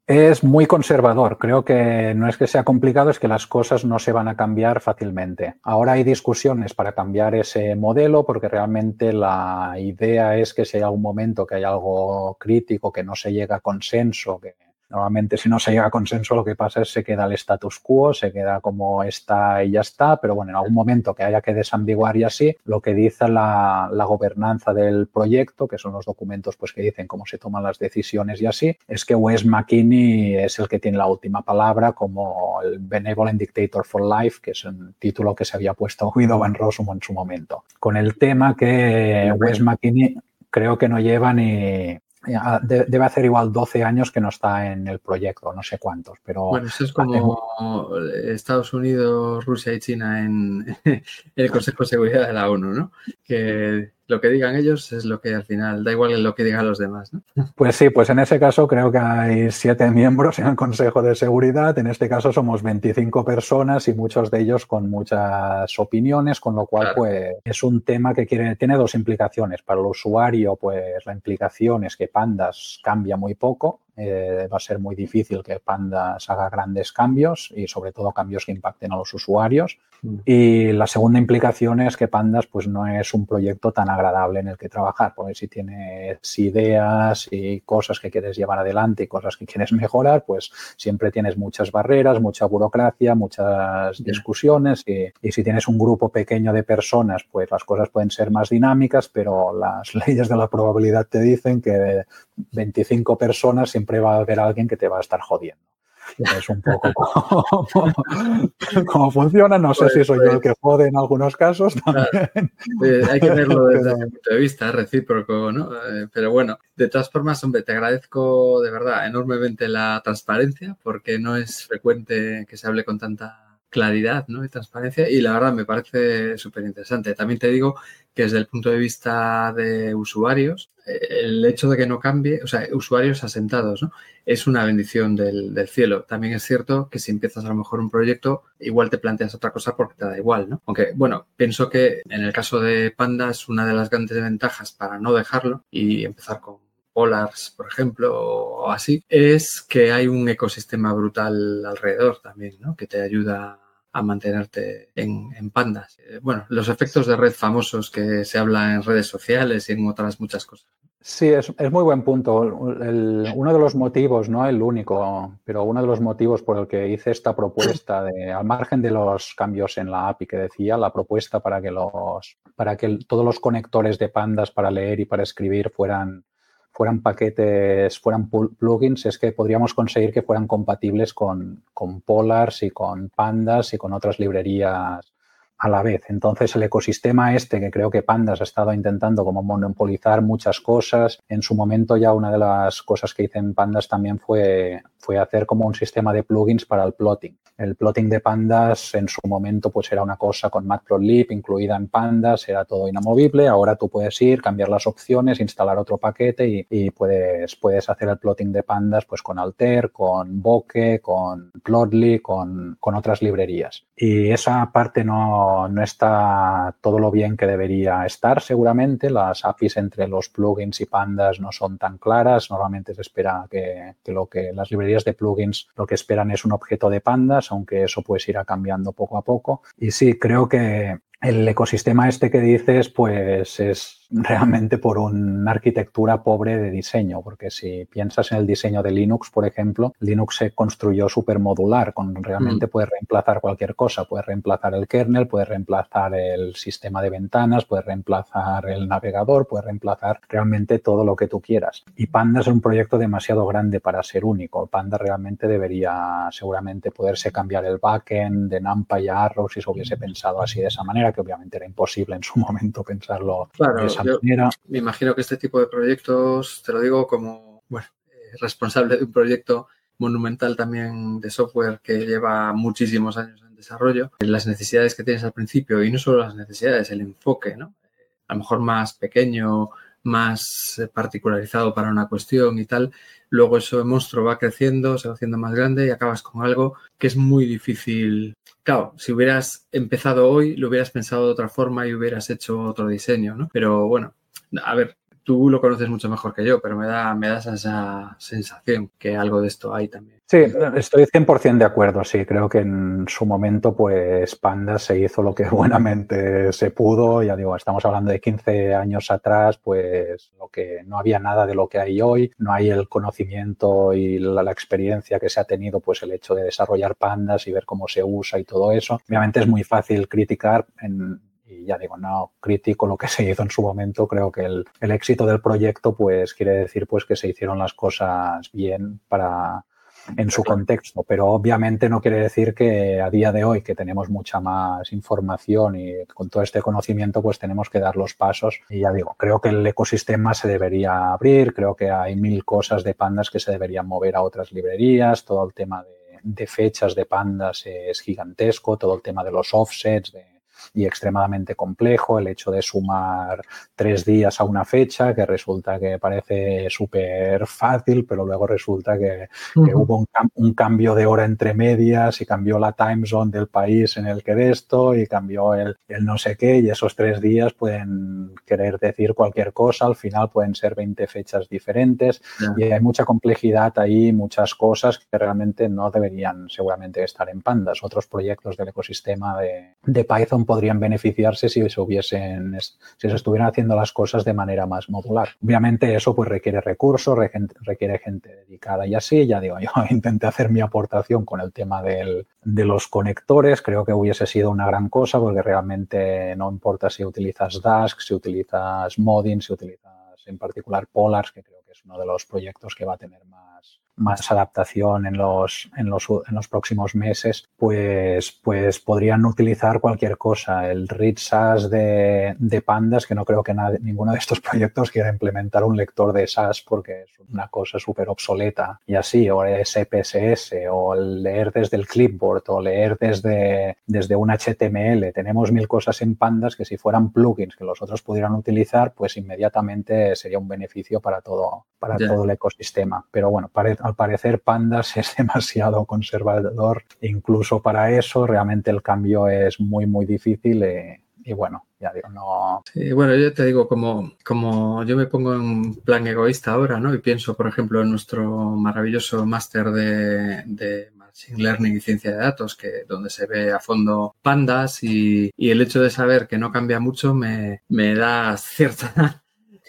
Es muy conservador. Creo que no es que sea complicado, es que las cosas no se van a cambiar fácilmente. Ahora hay discusiones para cambiar ese modelo porque realmente la idea es que si hay algún momento que hay algo crítico, que no se llega a consenso, que Normalmente si no se llega a consenso lo que pasa es que se queda el status quo, se queda como está y ya está, pero bueno, en algún momento que haya que desambiguar y así, lo que dice la, gobernanza del proyecto, que son los documentos pues que dicen cómo se toman las decisiones y así, es que Wes McKinney es el que tiene la última palabra como el Benevolent Dictator for Life, que es un título que se había puesto Guido Van Rossum en su momento. Con el tema que Wes McKinney creo que no lleva ni, Debe hacer igual 12 años que no está en el proyecto, no sé cuántos, pero... Bueno, eso es como Estados Unidos, Rusia y China en el Consejo de Seguridad de la ONU, ¿no? Que lo que digan ellos es lo que al final, da igual lo que digan los demás. ¿no? Pues sí, pues en ese caso creo que hay siete miembros en el Consejo de Seguridad. En este caso somos 25 personas y muchos de ellos con muchas opiniones, con lo cual pues es un tema que quiere, tiene dos implicaciones. Para el usuario, pues la implicación es que Pandas cambia muy poco eh, va a ser muy difícil que Pandas haga grandes cambios y sobre todo cambios que impacten a los usuarios. Mm. Y la segunda implicación es que Pandas pues no es un proyecto tan agradable en el que trabajar, porque si tienes ideas y cosas que quieres llevar adelante y cosas que quieres mejorar, pues siempre tienes muchas barreras, mucha burocracia, muchas discusiones y, y si tienes un grupo pequeño de personas, pues las cosas pueden ser más dinámicas, pero las leyes de la probabilidad te dicen que 25 personas siempre va a haber alguien que te va a estar jodiendo. Es un poco cómo, funciona. No sé si soy yo el que jode en algunos casos. Eh, hay que verlo desde ese punto de vista recíproco, ¿no? Eh, pero bueno, de todas formas, hombre, te agradezco de verdad enormemente la transparencia porque no es frecuente que se hable con tanta claridad ¿no? y transparencia y la verdad me parece súper interesante. También te digo que desde el punto de vista de usuarios, el hecho de que no cambie, o sea, usuarios asentados, ¿no? es una bendición del, del, cielo. También es cierto que si empiezas a lo mejor un proyecto, igual te planteas otra cosa porque te da igual, ¿no? Aunque, bueno, pienso que en el caso de Pandas, una de las grandes ventajas para no dejarlo y empezar con Polars, por ejemplo, o así, es que hay un ecosistema brutal alrededor también, ¿no? Que te ayuda a mantenerte en, pandas. Eh, bueno, los efectos de red famosos que se hablan en redes sociales y en otras muchas cosas. Sí, es, muy buen punto. uno de los motivos, no el único, pero uno de los motivos por el que hice esta propuesta, de, al margen de los cambios en la API que decía, la propuesta para que, los, para que todos los conectores de pandas para leer y para escribir fueran, fueran paquetes, fueran plugins, es que podríamos conseguir que fueran compatibles con, con Polars y con Pandas y con otras librerías a la vez. Entonces, el ecosistema este, que creo que Pandas ha estado intentando como monopolizar muchas cosas, en su momento ya una de las cosas que hice en Pandas también fue, fue hacer como un sistema de plugins para el plotting. El plotting de Pandas en su momento pues era una cosa con Matplotlib incluida en Pandas, era todo inamovible. Ahora tú puedes ir, cambiar las opciones, instalar otro paquete y, puedes, puedes hacer el plotting de Pandas pues con Alter, con Bokeh, con Plotly, con, con otras librerías. Y esa parte no, no, está todo lo bien que debería estar seguramente. Las APIs entre los plugins y pandas no son tan claras. Normalmente se espera que, lo que las librerías de plugins lo que esperan es un objeto de pandas, aunque eso puede ir cambiando poco a poco. Y sí, creo que el ecosistema este que dices, pues es realmente por una arquitectura pobre de diseño, porque si piensas en el diseño de Linux, por ejemplo, Linux se construyó súper modular, con realmente mm. puedes reemplazar cualquier cosa, puedes reemplazar el kernel, puedes reemplazar el sistema de ventanas, puedes reemplazar el navegador, puedes reemplazar realmente todo lo que tú quieras. Y Panda es un proyecto demasiado grande para ser único. Panda realmente debería seguramente poderse cambiar el backend de NumPy a Arrow si se hubiese pensado así de esa manera, que obviamente era imposible en su momento pensarlo claro, me imagino que este tipo de proyectos, te lo digo como bueno, eh, responsable de un proyecto monumental también de software que lleva muchísimos años en desarrollo, las necesidades que tienes al principio y no solo las necesidades, el enfoque, ¿no? A lo mejor más pequeño, más eh, particularizado para una cuestión y tal. Luego ese monstruo va creciendo, se va haciendo más grande y acabas con algo que es muy difícil. Claro, si hubieras empezado hoy, lo hubieras pensado de otra forma y hubieras hecho otro diseño, ¿no? Pero bueno, a ver, tú lo conoces mucho mejor que yo, pero me da, me das esa sensación que algo de esto hay también. Sí, estoy 100% de acuerdo, sí. Creo que en su momento, pues Panda se hizo lo que buenamente se pudo. Ya digo, estamos hablando de 15 años atrás, pues lo que no había nada de lo que hay hoy. No hay el conocimiento y la, la experiencia que se ha tenido, pues el hecho de desarrollar pandas y ver cómo se usa y todo eso. Obviamente es muy fácil criticar en y ya digo, no critico lo que se hizo en su momento, creo que el, el, éxito del proyecto pues quiere decir pues que se hicieron las cosas bien para en su contexto, pero obviamente no quiere decir que a día de hoy que tenemos mucha más información y con todo este conocimiento pues tenemos que dar los pasos. Y ya digo, creo que el ecosistema se debería abrir, creo que hay mil cosas de pandas que se deberían mover a otras librerías, todo el tema de, de fechas de pandas es gigantesco, todo el tema de los offsets, de y extremadamente complejo, el hecho de sumar tres días a una fecha, que resulta que parece súper fácil, pero luego resulta que, hubo un, cambio de hora entre medias y cambió la time zone del país en el que de esto y cambió el, el no sé qué y esos tres días pueden querer decir cualquier cosa, al final pueden ser 20 fechas diferentes y hay mucha complejidad ahí, muchas cosas que realmente no deberían seguramente estar en pandas. Otros proyectos del ecosistema de, de Python podrían beneficiarse si se hubiesen, si se estuvieran haciendo las cosas de manera más modular. Obviamente eso pues requiere recursos, requiere gente dedicada y así. Ya digo, yo intenté hacer mi aportación con el tema del, de los conectores. Creo que hubiese sido una gran cosa porque realmente no importa si utilizas Dask, si utilizas Modding, si utilizas en particular Polars, que creo que es uno de los proyectos que va a tener más más adaptación en los, en los, en los próximos meses, pues, pues podrían utilizar cualquier cosa. El read SAS de, de Pandas, que no creo que ninguno de estos proyectos quiera implementar un lector de SAS porque es una cosa súper obsoleta y así, o SPSS, o leer desde el clipboard, o leer desde, desde un HTML. Tenemos mil cosas en Pandas que si fueran plugins que los otros pudieran utilizar, pues inmediatamente sería un beneficio para todo, para todo el ecosistema. Pero bueno, parece al parecer Pandas es demasiado conservador incluso para eso. Realmente el cambio es muy, muy difícil. Eh, y bueno, ya digo, no. Sí, bueno, yo te digo, como, como yo me pongo en plan egoísta ahora, ¿no? Y pienso, por ejemplo, en nuestro maravilloso máster de, de, Machine Learning y Ciencia de Datos, que donde se ve a fondo pandas y, y el hecho de saber que no cambia mucho me, me da cierta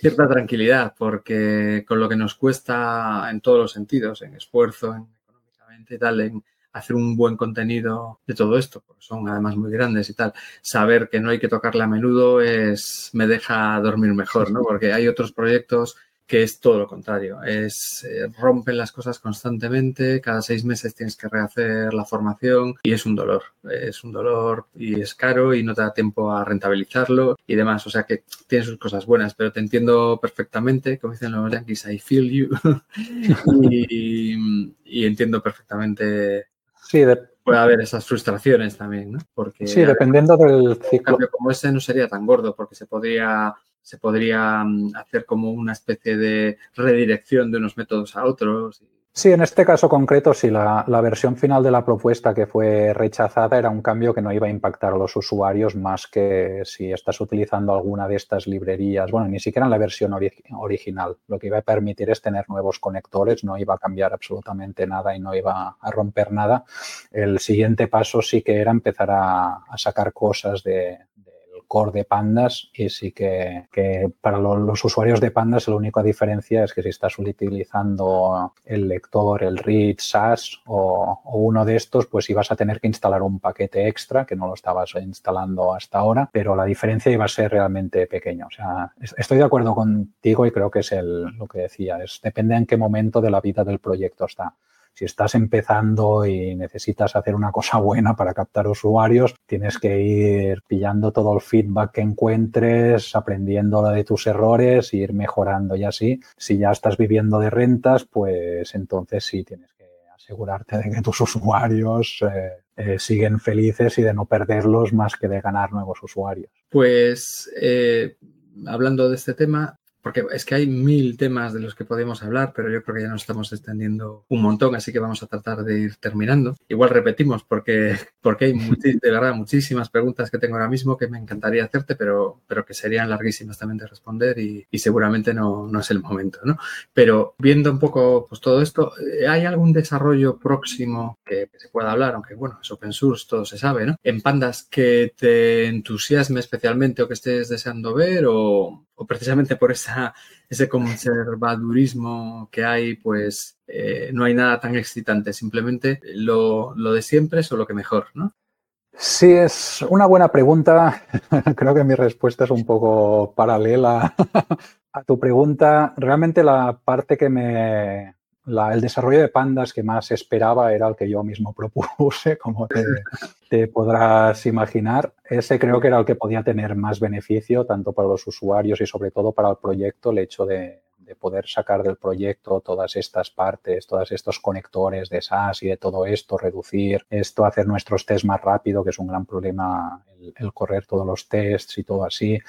cierta tranquilidad, porque con lo que nos cuesta en todos los sentidos, en esfuerzo, en, económicamente y tal, en hacer un buen contenido de todo esto, porque son además muy grandes y tal, saber que no hay que tocarle a menudo es me deja dormir mejor, ¿no? Porque hay otros proyectos que es todo lo contrario. Es eh, rompen las cosas constantemente, cada seis meses tienes que rehacer la formación y es un dolor. Es un dolor y es caro y no te da tiempo a rentabilizarlo y demás. O sea que tiene sus cosas buenas, pero te entiendo perfectamente, como dicen los yankees, I feel you. y, entiendo perfectamente. Sí, puede haber esas frustraciones también, ¿no? Porque sí, dependiendo del ciclo. Un cambio como ese no sería tan gordo porque se podría se podría mm, hacer como una especie de redirección de unos métodos a otros. Sí, en este caso concreto, sí, la, versión final de la propuesta que fue rechazada era un cambio que no iba a impactar a los usuarios más que si estás utilizando alguna de estas librerías. Bueno, ni siquiera en la versión original. Lo que iba a permitir es tener nuevos conectores, no iba a cambiar absolutamente nada y no iba a romper nada. El siguiente paso sí que era empezar a sacar cosas de, core de Pandas y sí que, para los, usuarios de Pandas la única diferencia es que si estás utilizando el lector, el read, SAS o, uno de estos, pues ibas a tener que instalar un paquete extra que no lo estabas instalando hasta ahora, pero la diferencia iba a ser realmente pequeña. O sea, estoy de acuerdo contigo y creo que es el, lo que decía, es depende en qué momento de la vida del proyecto está. Si estás empezando y necesitas hacer una cosa buena para captar usuarios, tienes que ir pillando todo el feedback que encuentres, aprendiendo de tus errores, e ir mejorando y así. Si ya estás viviendo de rentas, pues entonces sí tienes que asegurarte de que tus usuarios eh, eh, siguen felices y de no perderlos más que de ganar nuevos usuarios. Pues eh, hablando de este tema, porque es que hay mil temas de los que podemos hablar, pero yo creo que ya nos estamos extendiendo un montón, así que vamos a tratar de ir terminando. Igual repetimos porque, porque hay de verdad muchísimas preguntas que tengo ahora mismo que me encantaría hacerte, pero, pero que serían larguísimas también de responder y, seguramente no, no, es el momento, ¿no? Pero viendo un poco pues, todo esto, ¿hay algún desarrollo próximo que, se pueda hablar? Aunque bueno, es open source, todo se sabe, ¿no? En Pandas que te entusiasme especialmente o que estés deseando ver o, precisamente por ese conservadurismo que hay, pues eh, no hay nada tan excitante, simplemente lo, lo, de siempre es o lo que mejor, ¿no? Sí, es una buena pregunta. Creo que mi respuesta es un poco paralela a tu pregunta. Realmente la parte que me, el desarrollo de pandas que más esperaba era el que yo mismo propuse, como te, podrás imaginar. Ese creo que era el que podía tener más beneficio, tanto para los usuarios y sobre todo para el proyecto, el hecho de, poder sacar del proyecto todas estas partes, todos estos conectores de SAS y de todo esto, reducir esto, hacer nuestros tests más rápido, que es un gran problema el correr todos los tests y todo así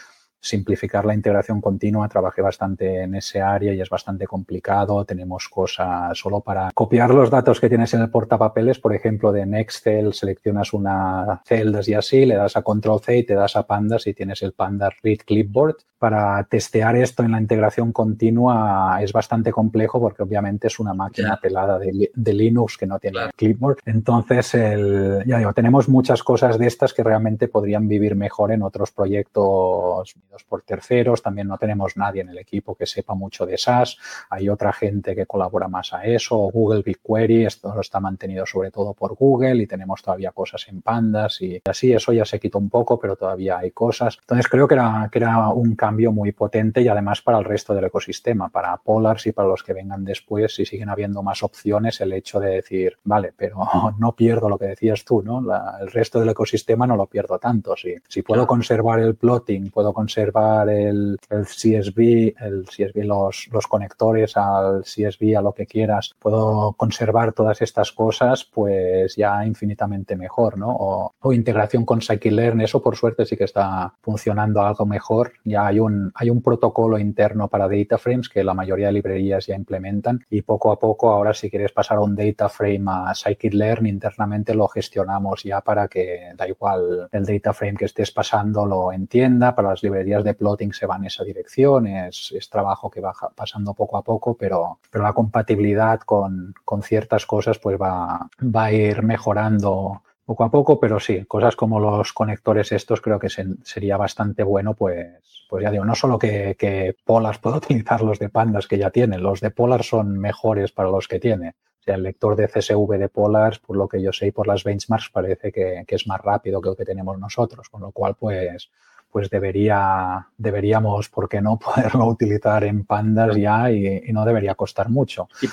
simplificar la integración continua. Trabajé bastante en ese área y es bastante complicado. Tenemos cosas solo para copiar los datos que tienes en el portapapeles, por ejemplo, de Nextel, seleccionas una celdas y así, le das a Control C y te das a Pandas y tienes el Panda Read Clipboard. Para testear esto en la integración continua es bastante complejo porque obviamente es una máquina pelada de, Linux que no tiene clipboard. Entonces, el, ya digo, tenemos muchas cosas de estas que realmente podrían vivir mejor en otros proyectos por terceros, también no tenemos nadie en el equipo que sepa mucho de SaaS, hay otra gente que colabora más a eso, Google BigQuery, esto lo está mantenido sobre todo por Google y tenemos todavía cosas en Pandas y así, eso ya se quitó un poco, pero todavía hay cosas. Entonces creo que era, que era un cambio muy potente y además para el resto del ecosistema, para Polars y para los que vengan después, si siguen habiendo más opciones, el hecho de decir, vale, pero no pierdo lo que decías tú, ¿no? el resto del ecosistema no lo pierdo tanto. Si, si puedo conservar el plotting, puedo conservar el, el CSV, el CSV los, los conectores al CSV, a lo que quieras, puedo conservar todas estas cosas, pues ya infinitamente mejor, ¿no? O, integración con Scikit-Learn, eso por suerte sí que está funcionando algo mejor. Ya hay un, hay un protocolo interno para data frames que la mayoría de librerías ya implementan y poco a poco ahora si quieres pasar un data frame a Scikit-Learn internamente lo gestionamos ya para que da igual el data frame que estés pasando lo entienda para las librerías de plotting se van en esa dirección, es, trabajo que va pasando poco a poco, pero, pero la compatibilidad con, ciertas cosas pues va, va a ir mejorando poco a poco, pero sí, cosas como los conectores estos creo que sería bastante bueno, pues, pues ya digo, no solo que, que Polar pueda utilizar los de Pandas que ya tiene, los de Polar son mejores para los que tiene. O sea, el lector de CSV de Polars, por lo que yo sé y por las benchmarks, parece que, que es más rápido que el que tenemos nosotros, con lo cual, pues, pues debería, deberíamos, ¿por qué no?, poderlo utilizar en pandas ya y, no debería costar mucho. ¿Y,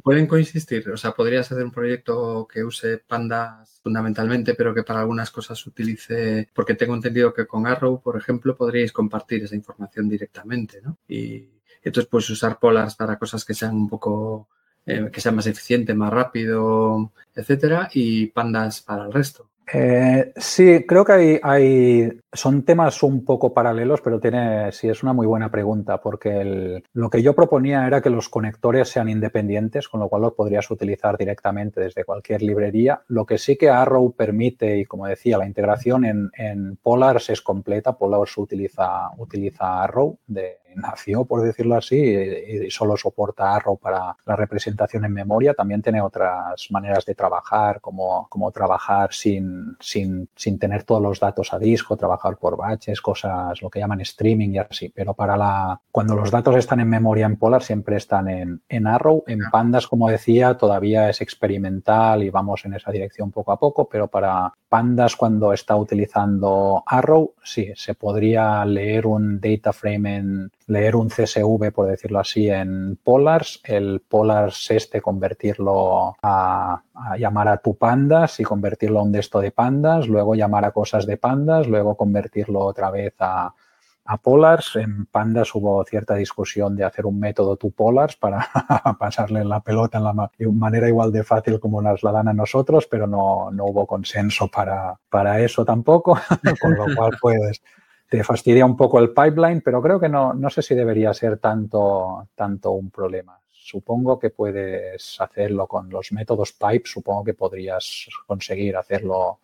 pueden coexistir? O sea, ¿podrías hacer un proyecto que use pandas fundamentalmente, pero que para algunas cosas utilice, porque tengo entendido que con Arrow, por ejemplo, podríais compartir esa información directamente, ¿no? Y entonces puedes usar Polars para cosas que sean un poco, eh, que sean más eficiente, más rápido, etcétera, y pandas para el resto. Eh, sí, creo que hay, hay, son temas un poco paralelos, pero tiene, sí, es una muy buena pregunta, porque lo que yo proponía era que los conectores sean independientes, con lo cual los podrías utilizar directamente desde cualquier librería. Lo que sí que Arrow permite, y como decía, la integración en, en Polars es completa. Polars utiliza, utiliza Arrow de, nació, por decirlo así, y solo soporta Arrow para la representación en memoria. También tiene otras maneras de trabajar, como, como trabajar sin, sin, sin tener todos los datos a disco, trabajar por batches, cosas, lo que llaman streaming y así. Pero para la, cuando los datos están en memoria en Polar, siempre están en, en Arrow. En Pandas, como decía, todavía es experimental y vamos en esa dirección poco a poco, pero para Pandas, cuando está utilizando Arrow, sí, se podría leer un data frame en, leer un CSV, por decirlo así, en Polars, el Polars este convertirlo a, llamar a tu pandas y convertirlo a un desto de pandas, luego llamar a cosas de pandas, luego convertirlo otra vez a, a Polars. En Pandas hubo cierta discusión de hacer un método to Polars para pasarle la pelota en la de manera igual de fácil como nos la dan a nosotros, pero no, no hubo consenso para, para eso tampoco, con lo cual pues te fastidia un poco el pipeline, pero creo que no, no sé si debería ser tanto, tanto un problema. Supongo que puedes hacerlo con los métodos pipe, supongo que podrías conseguir hacerlo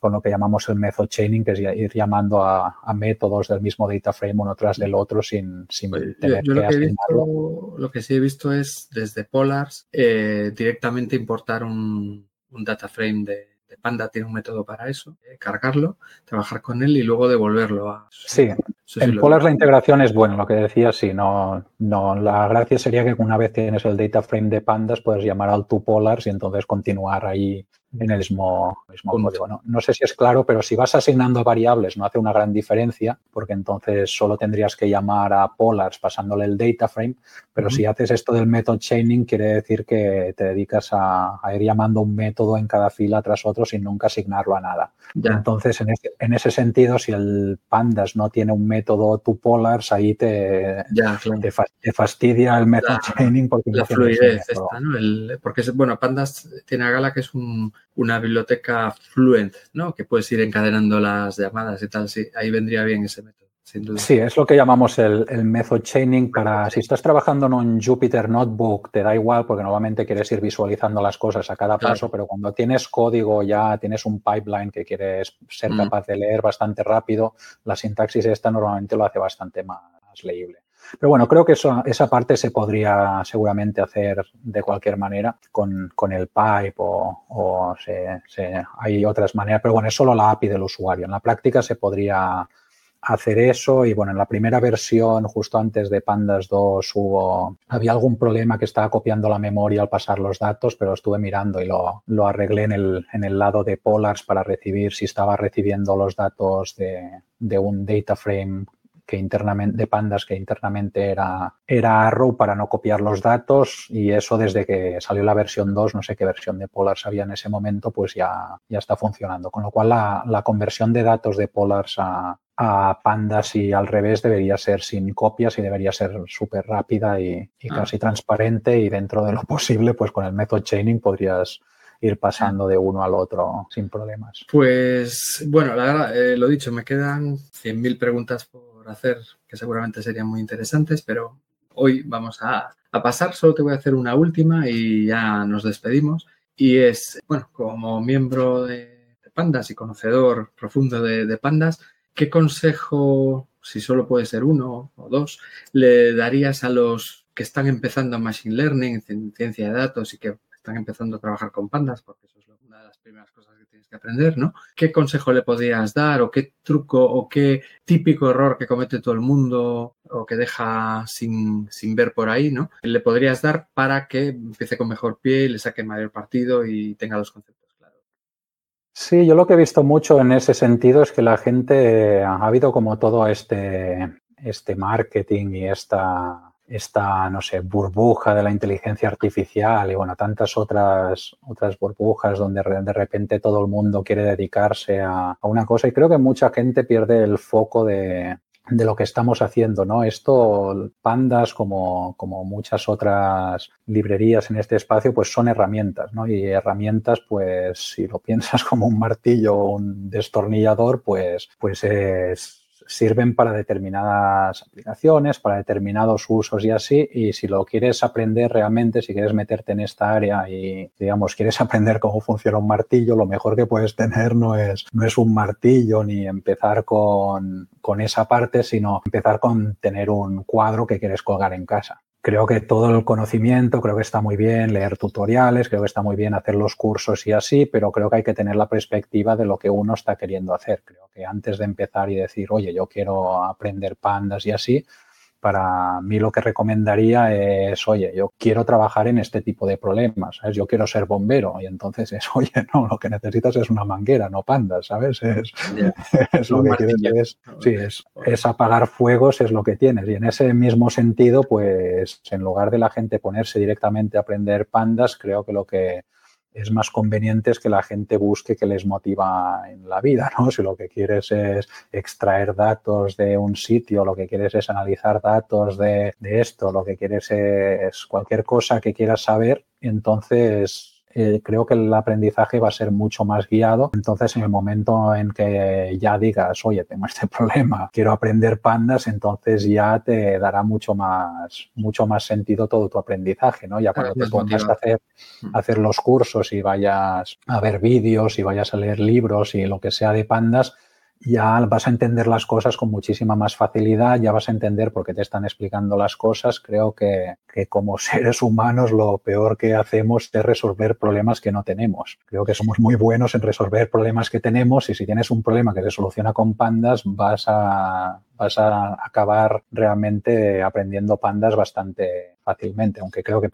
con lo que llamamos el method chaining, que es ir llamando a, métodos del mismo data frame uno tras del otro sin, sin pues, tener yo, que, asignarlo. lo que sí he visto es desde Polars eh, directamente importar un, un data frame de, Panda tiene un método para eso, eh, cargarlo, trabajar con él y luego devolverlo a... Sí, en Polar la integración es buena, lo que decía, sí, no, no, la gracia sería que una vez tienes el data frame de pandas puedes llamar al to polars y entonces continuar ahí en el mismo, mismo código. ¿no? ¿no? sé si es claro, pero si vas asignando variables no hace una gran diferencia porque entonces solo tendrías que llamar a polars pasándole el data frame, pero si haces esto del method chaining quiere decir que te dedicas a, ir llamando un método en cada fila tras otro sin nunca asignarlo a nada. Entonces, en, ese, en ese sentido, si el pandas no tiene un método to polars, ahí te, te, fastidia el method chaining porque la fluidez esta, ¿no? porque, bueno, pandas tiene a Gala que es un una biblioteca fluent, ¿no? Que puedes ir encadenando las llamadas y tal. Sí, ahí vendría bien ese método. Sin duda. Sí, es lo que llamamos el, el method chaining para si estás trabajando en un Jupyter Notebook, te da igual porque normalmente quieres ir visualizando las cosas a cada paso, pero cuando tienes código ya, tienes un pipeline que quieres ser capaz de leer bastante rápido, la sintaxis esta normalmente lo hace bastante más leíble. Pero bueno, creo que eso, esa parte se podría seguramente hacer de cualquier manera con, el pipe o, hay otras maneras, pero bueno, es solo la API del usuario. En la práctica se podría hacer eso y bueno, en la primera versión, justo antes de Pandas 2, hubo, había algún problema que estaba copiando la memoria al pasar los datos, pero estuve mirando y lo, lo arreglé en el, en el lado de Polars para recibir si estaba recibiendo los datos de, de un data frame que internamente, de pandas que internamente era, era Arrow para no copiar los datos y eso desde que salió la versión 2, no sé qué versión de Polars había en ese momento, pues ya, ya está funcionando. Con lo cual la, la conversión de datos de Polars a, a pandas y al revés debería ser sin copias y debería ser súper rápida y, y ah. casi transparente y dentro de lo posible, pues con el method chaining podrías ir pasando de uno al otro sin problemas. Pues bueno, la verdad, eh, lo dicho, me quedan 100.000 preguntas por hacer que seguramente serían muy interesantes, pero hoy vamos a, pasar. Solo te voy a hacer una última y ya nos despedimos. Y es, bueno, como miembro de, Pandas y conocedor profundo de, Pandas, ¿qué consejo, si solo puede ser uno o dos, le darías a los que están empezando Machine Learning, ciencia de datos y que están empezando a trabajar con Pandas? Porque eso es una de las primeras cosas que tienes que aprender, ¿no? ¿Qué consejo le podrías dar o qué truco o qué típico error que comete todo el mundo o que deja sin, sin ver por ahí, ¿no? Le podrías dar para que empiece con mejor pie y le saque mayor partido y tenga los conceptos. Sí, yo lo que he visto mucho en ese sentido es que la gente ha habido como todo este, este marketing y esta esta, no sé, burbuja de la inteligencia artificial y bueno, tantas otras, otras burbujas donde de repente todo el mundo quiere dedicarse a, una cosa. Y creo que mucha gente pierde el foco de, de lo que estamos haciendo, ¿no? Esto, pandas, como, como, muchas otras librerías en este espacio, pues son herramientas, ¿no? Y herramientas, pues si lo piensas como un martillo o un destornillador, pues, pues es sirven para determinadas aplicaciones, para determinados usos y así. Y si lo quieres aprender realmente, si quieres meterte en esta área y, digamos, quieres aprender cómo funciona un martillo, lo mejor que puedes tener no es, no es un martillo ni empezar con, con esa parte, sino empezar con tener un cuadro que quieres colgar en casa creo que todo el conocimiento, creo que está muy bien leer tutoriales, creo que está muy bien hacer los cursos y así, pero creo que hay que tener la perspectiva de lo que uno está queriendo hacer. Creo que antes de empezar y decir, oye, yo quiero aprender pandas y así, para mí lo que recomendaría es, oye, yo quiero trabajar en este tipo de problemas, ¿sabes? Yo quiero ser bombero y entonces es, oye, no, lo que necesitas es una manguera, no pandas, ¿sabes? Es, es lo que quieres, sí, es, es apagar fuegos, es lo que tienes. Y en ese mismo sentido, pues en lugar de la gente ponerse directamente a aprender pandas, creo que lo que es más conveniente es que la gente busque que les motiva en la vida, ¿no? Si lo que quieres es extraer datos de un sitio, lo que quieres es analizar datos de, de esto, lo que quieres es cualquier cosa que quieras saber, entonces eh, creo que el aprendizaje va a ser mucho más guiado. Entonces, en el momento en que ya digas, oye, tengo este problema, quiero aprender pandas, entonces ya te dará mucho más, mucho más sentido todo tu aprendizaje, ¿no? Ya cuando te pongas a hacer, mm. hacer los cursos y vayas a ver vídeos y vayas a leer libros y lo que sea de pandas, ya vas a entender las cosas con muchísima más facilidad, ya vas a entender por qué te están explicando las cosas. Creo que, que, como seres humanos lo peor que hacemos es resolver problemas que no tenemos. Creo que somos muy buenos en resolver problemas que tenemos y si tienes un problema que se soluciona con pandas, vas a, vas a acabar realmente aprendiendo pandas bastante fácilmente, aunque creo que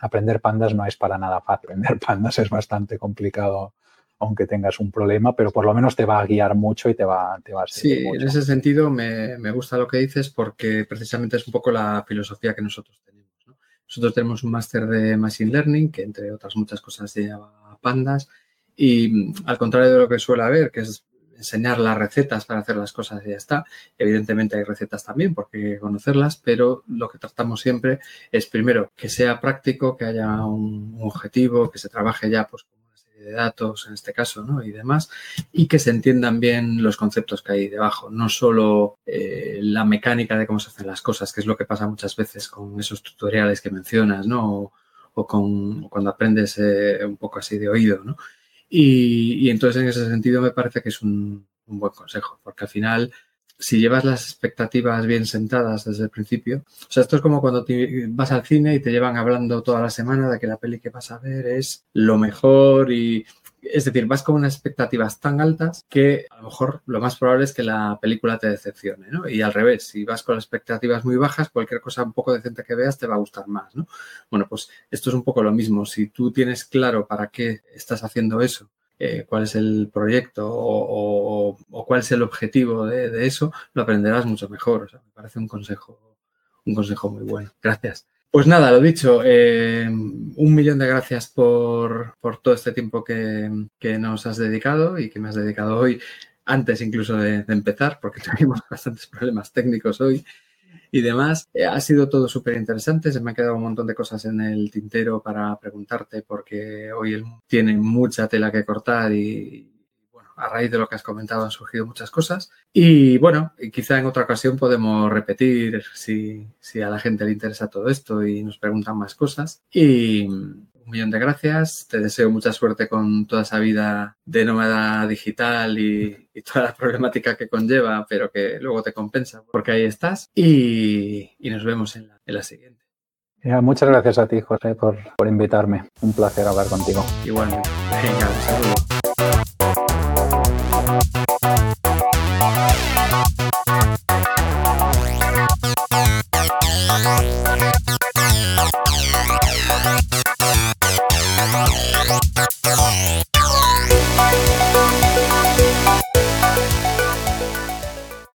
aprender pandas no es para nada fácil. Aprender pandas es bastante complicado aunque tengas un problema, pero por lo menos te va a guiar mucho y te va, te va a Sí, en ese sentido me, me, gusta lo que dices porque precisamente es un poco la filosofía que nosotros tenemos. Nosotros tenemos un máster de Machine Learning que entre otras muchas cosas se llama Pandas y al contrario de lo que suele haber, que es enseñar las recetas para hacer las cosas y ya está. Evidentemente hay recetas también porque hay que conocerlas, pero lo que tratamos siempre es primero que sea práctico, que haya un, objetivo, que se trabaje ya pues de datos en este caso, ¿no? Y demás, y que se entiendan bien los conceptos que hay debajo, no solo eh, la mecánica de cómo se hacen las cosas, que es lo que pasa muchas veces con esos tutoriales que mencionas, ¿no? O, con cuando aprendes eh, un poco así de oído, ¿no? Y, entonces en ese sentido me parece que es un, un buen consejo, porque al final si llevas las expectativas bien sentadas desde el principio, o sea, esto es como cuando vas al cine y te llevan hablando toda la semana de que la peli que vas a ver es lo mejor y es decir, vas con unas expectativas tan altas que a lo mejor lo más probable es que la película te decepcione, ¿no? Y al revés, si vas con las expectativas muy bajas, cualquier cosa un poco decente que veas te va a gustar más, ¿no? Bueno, pues esto es un poco lo mismo. Si tú tienes claro para qué estás haciendo eso eh, cuál es el proyecto o, cuál es el objetivo de, eso, lo aprenderás mucho mejor. Me parece un consejo, un consejo muy bueno. Gracias. Pues nada, lo dicho, eh, un millón de gracias por, todo este tiempo que, nos has dedicado y que me has dedicado hoy, antes incluso de, de empezar, porque tuvimos bastantes problemas técnicos hoy y demás. Eh, ha sido todo súper interesante. Se me han quedado un montón de cosas en el tintero para preguntarte porque hoy tiene mucha tela que cortar y, bueno, a raíz de lo que has comentado han surgido muchas cosas. Y bueno, quizá en otra ocasión podemos repetir si, si a la gente le interesa todo esto y nos preguntan más cosas. Y un millón de gracias. Te deseo mucha suerte con toda esa vida de nómada digital y, toda la problemática que conlleva, pero que luego te compensa porque ahí estás. Y, nos vemos en la, en la siguiente. muchas gracias a ti, José, por, por invitarme. Un placer hablar contigo. Igualmente. Venga, un saludo.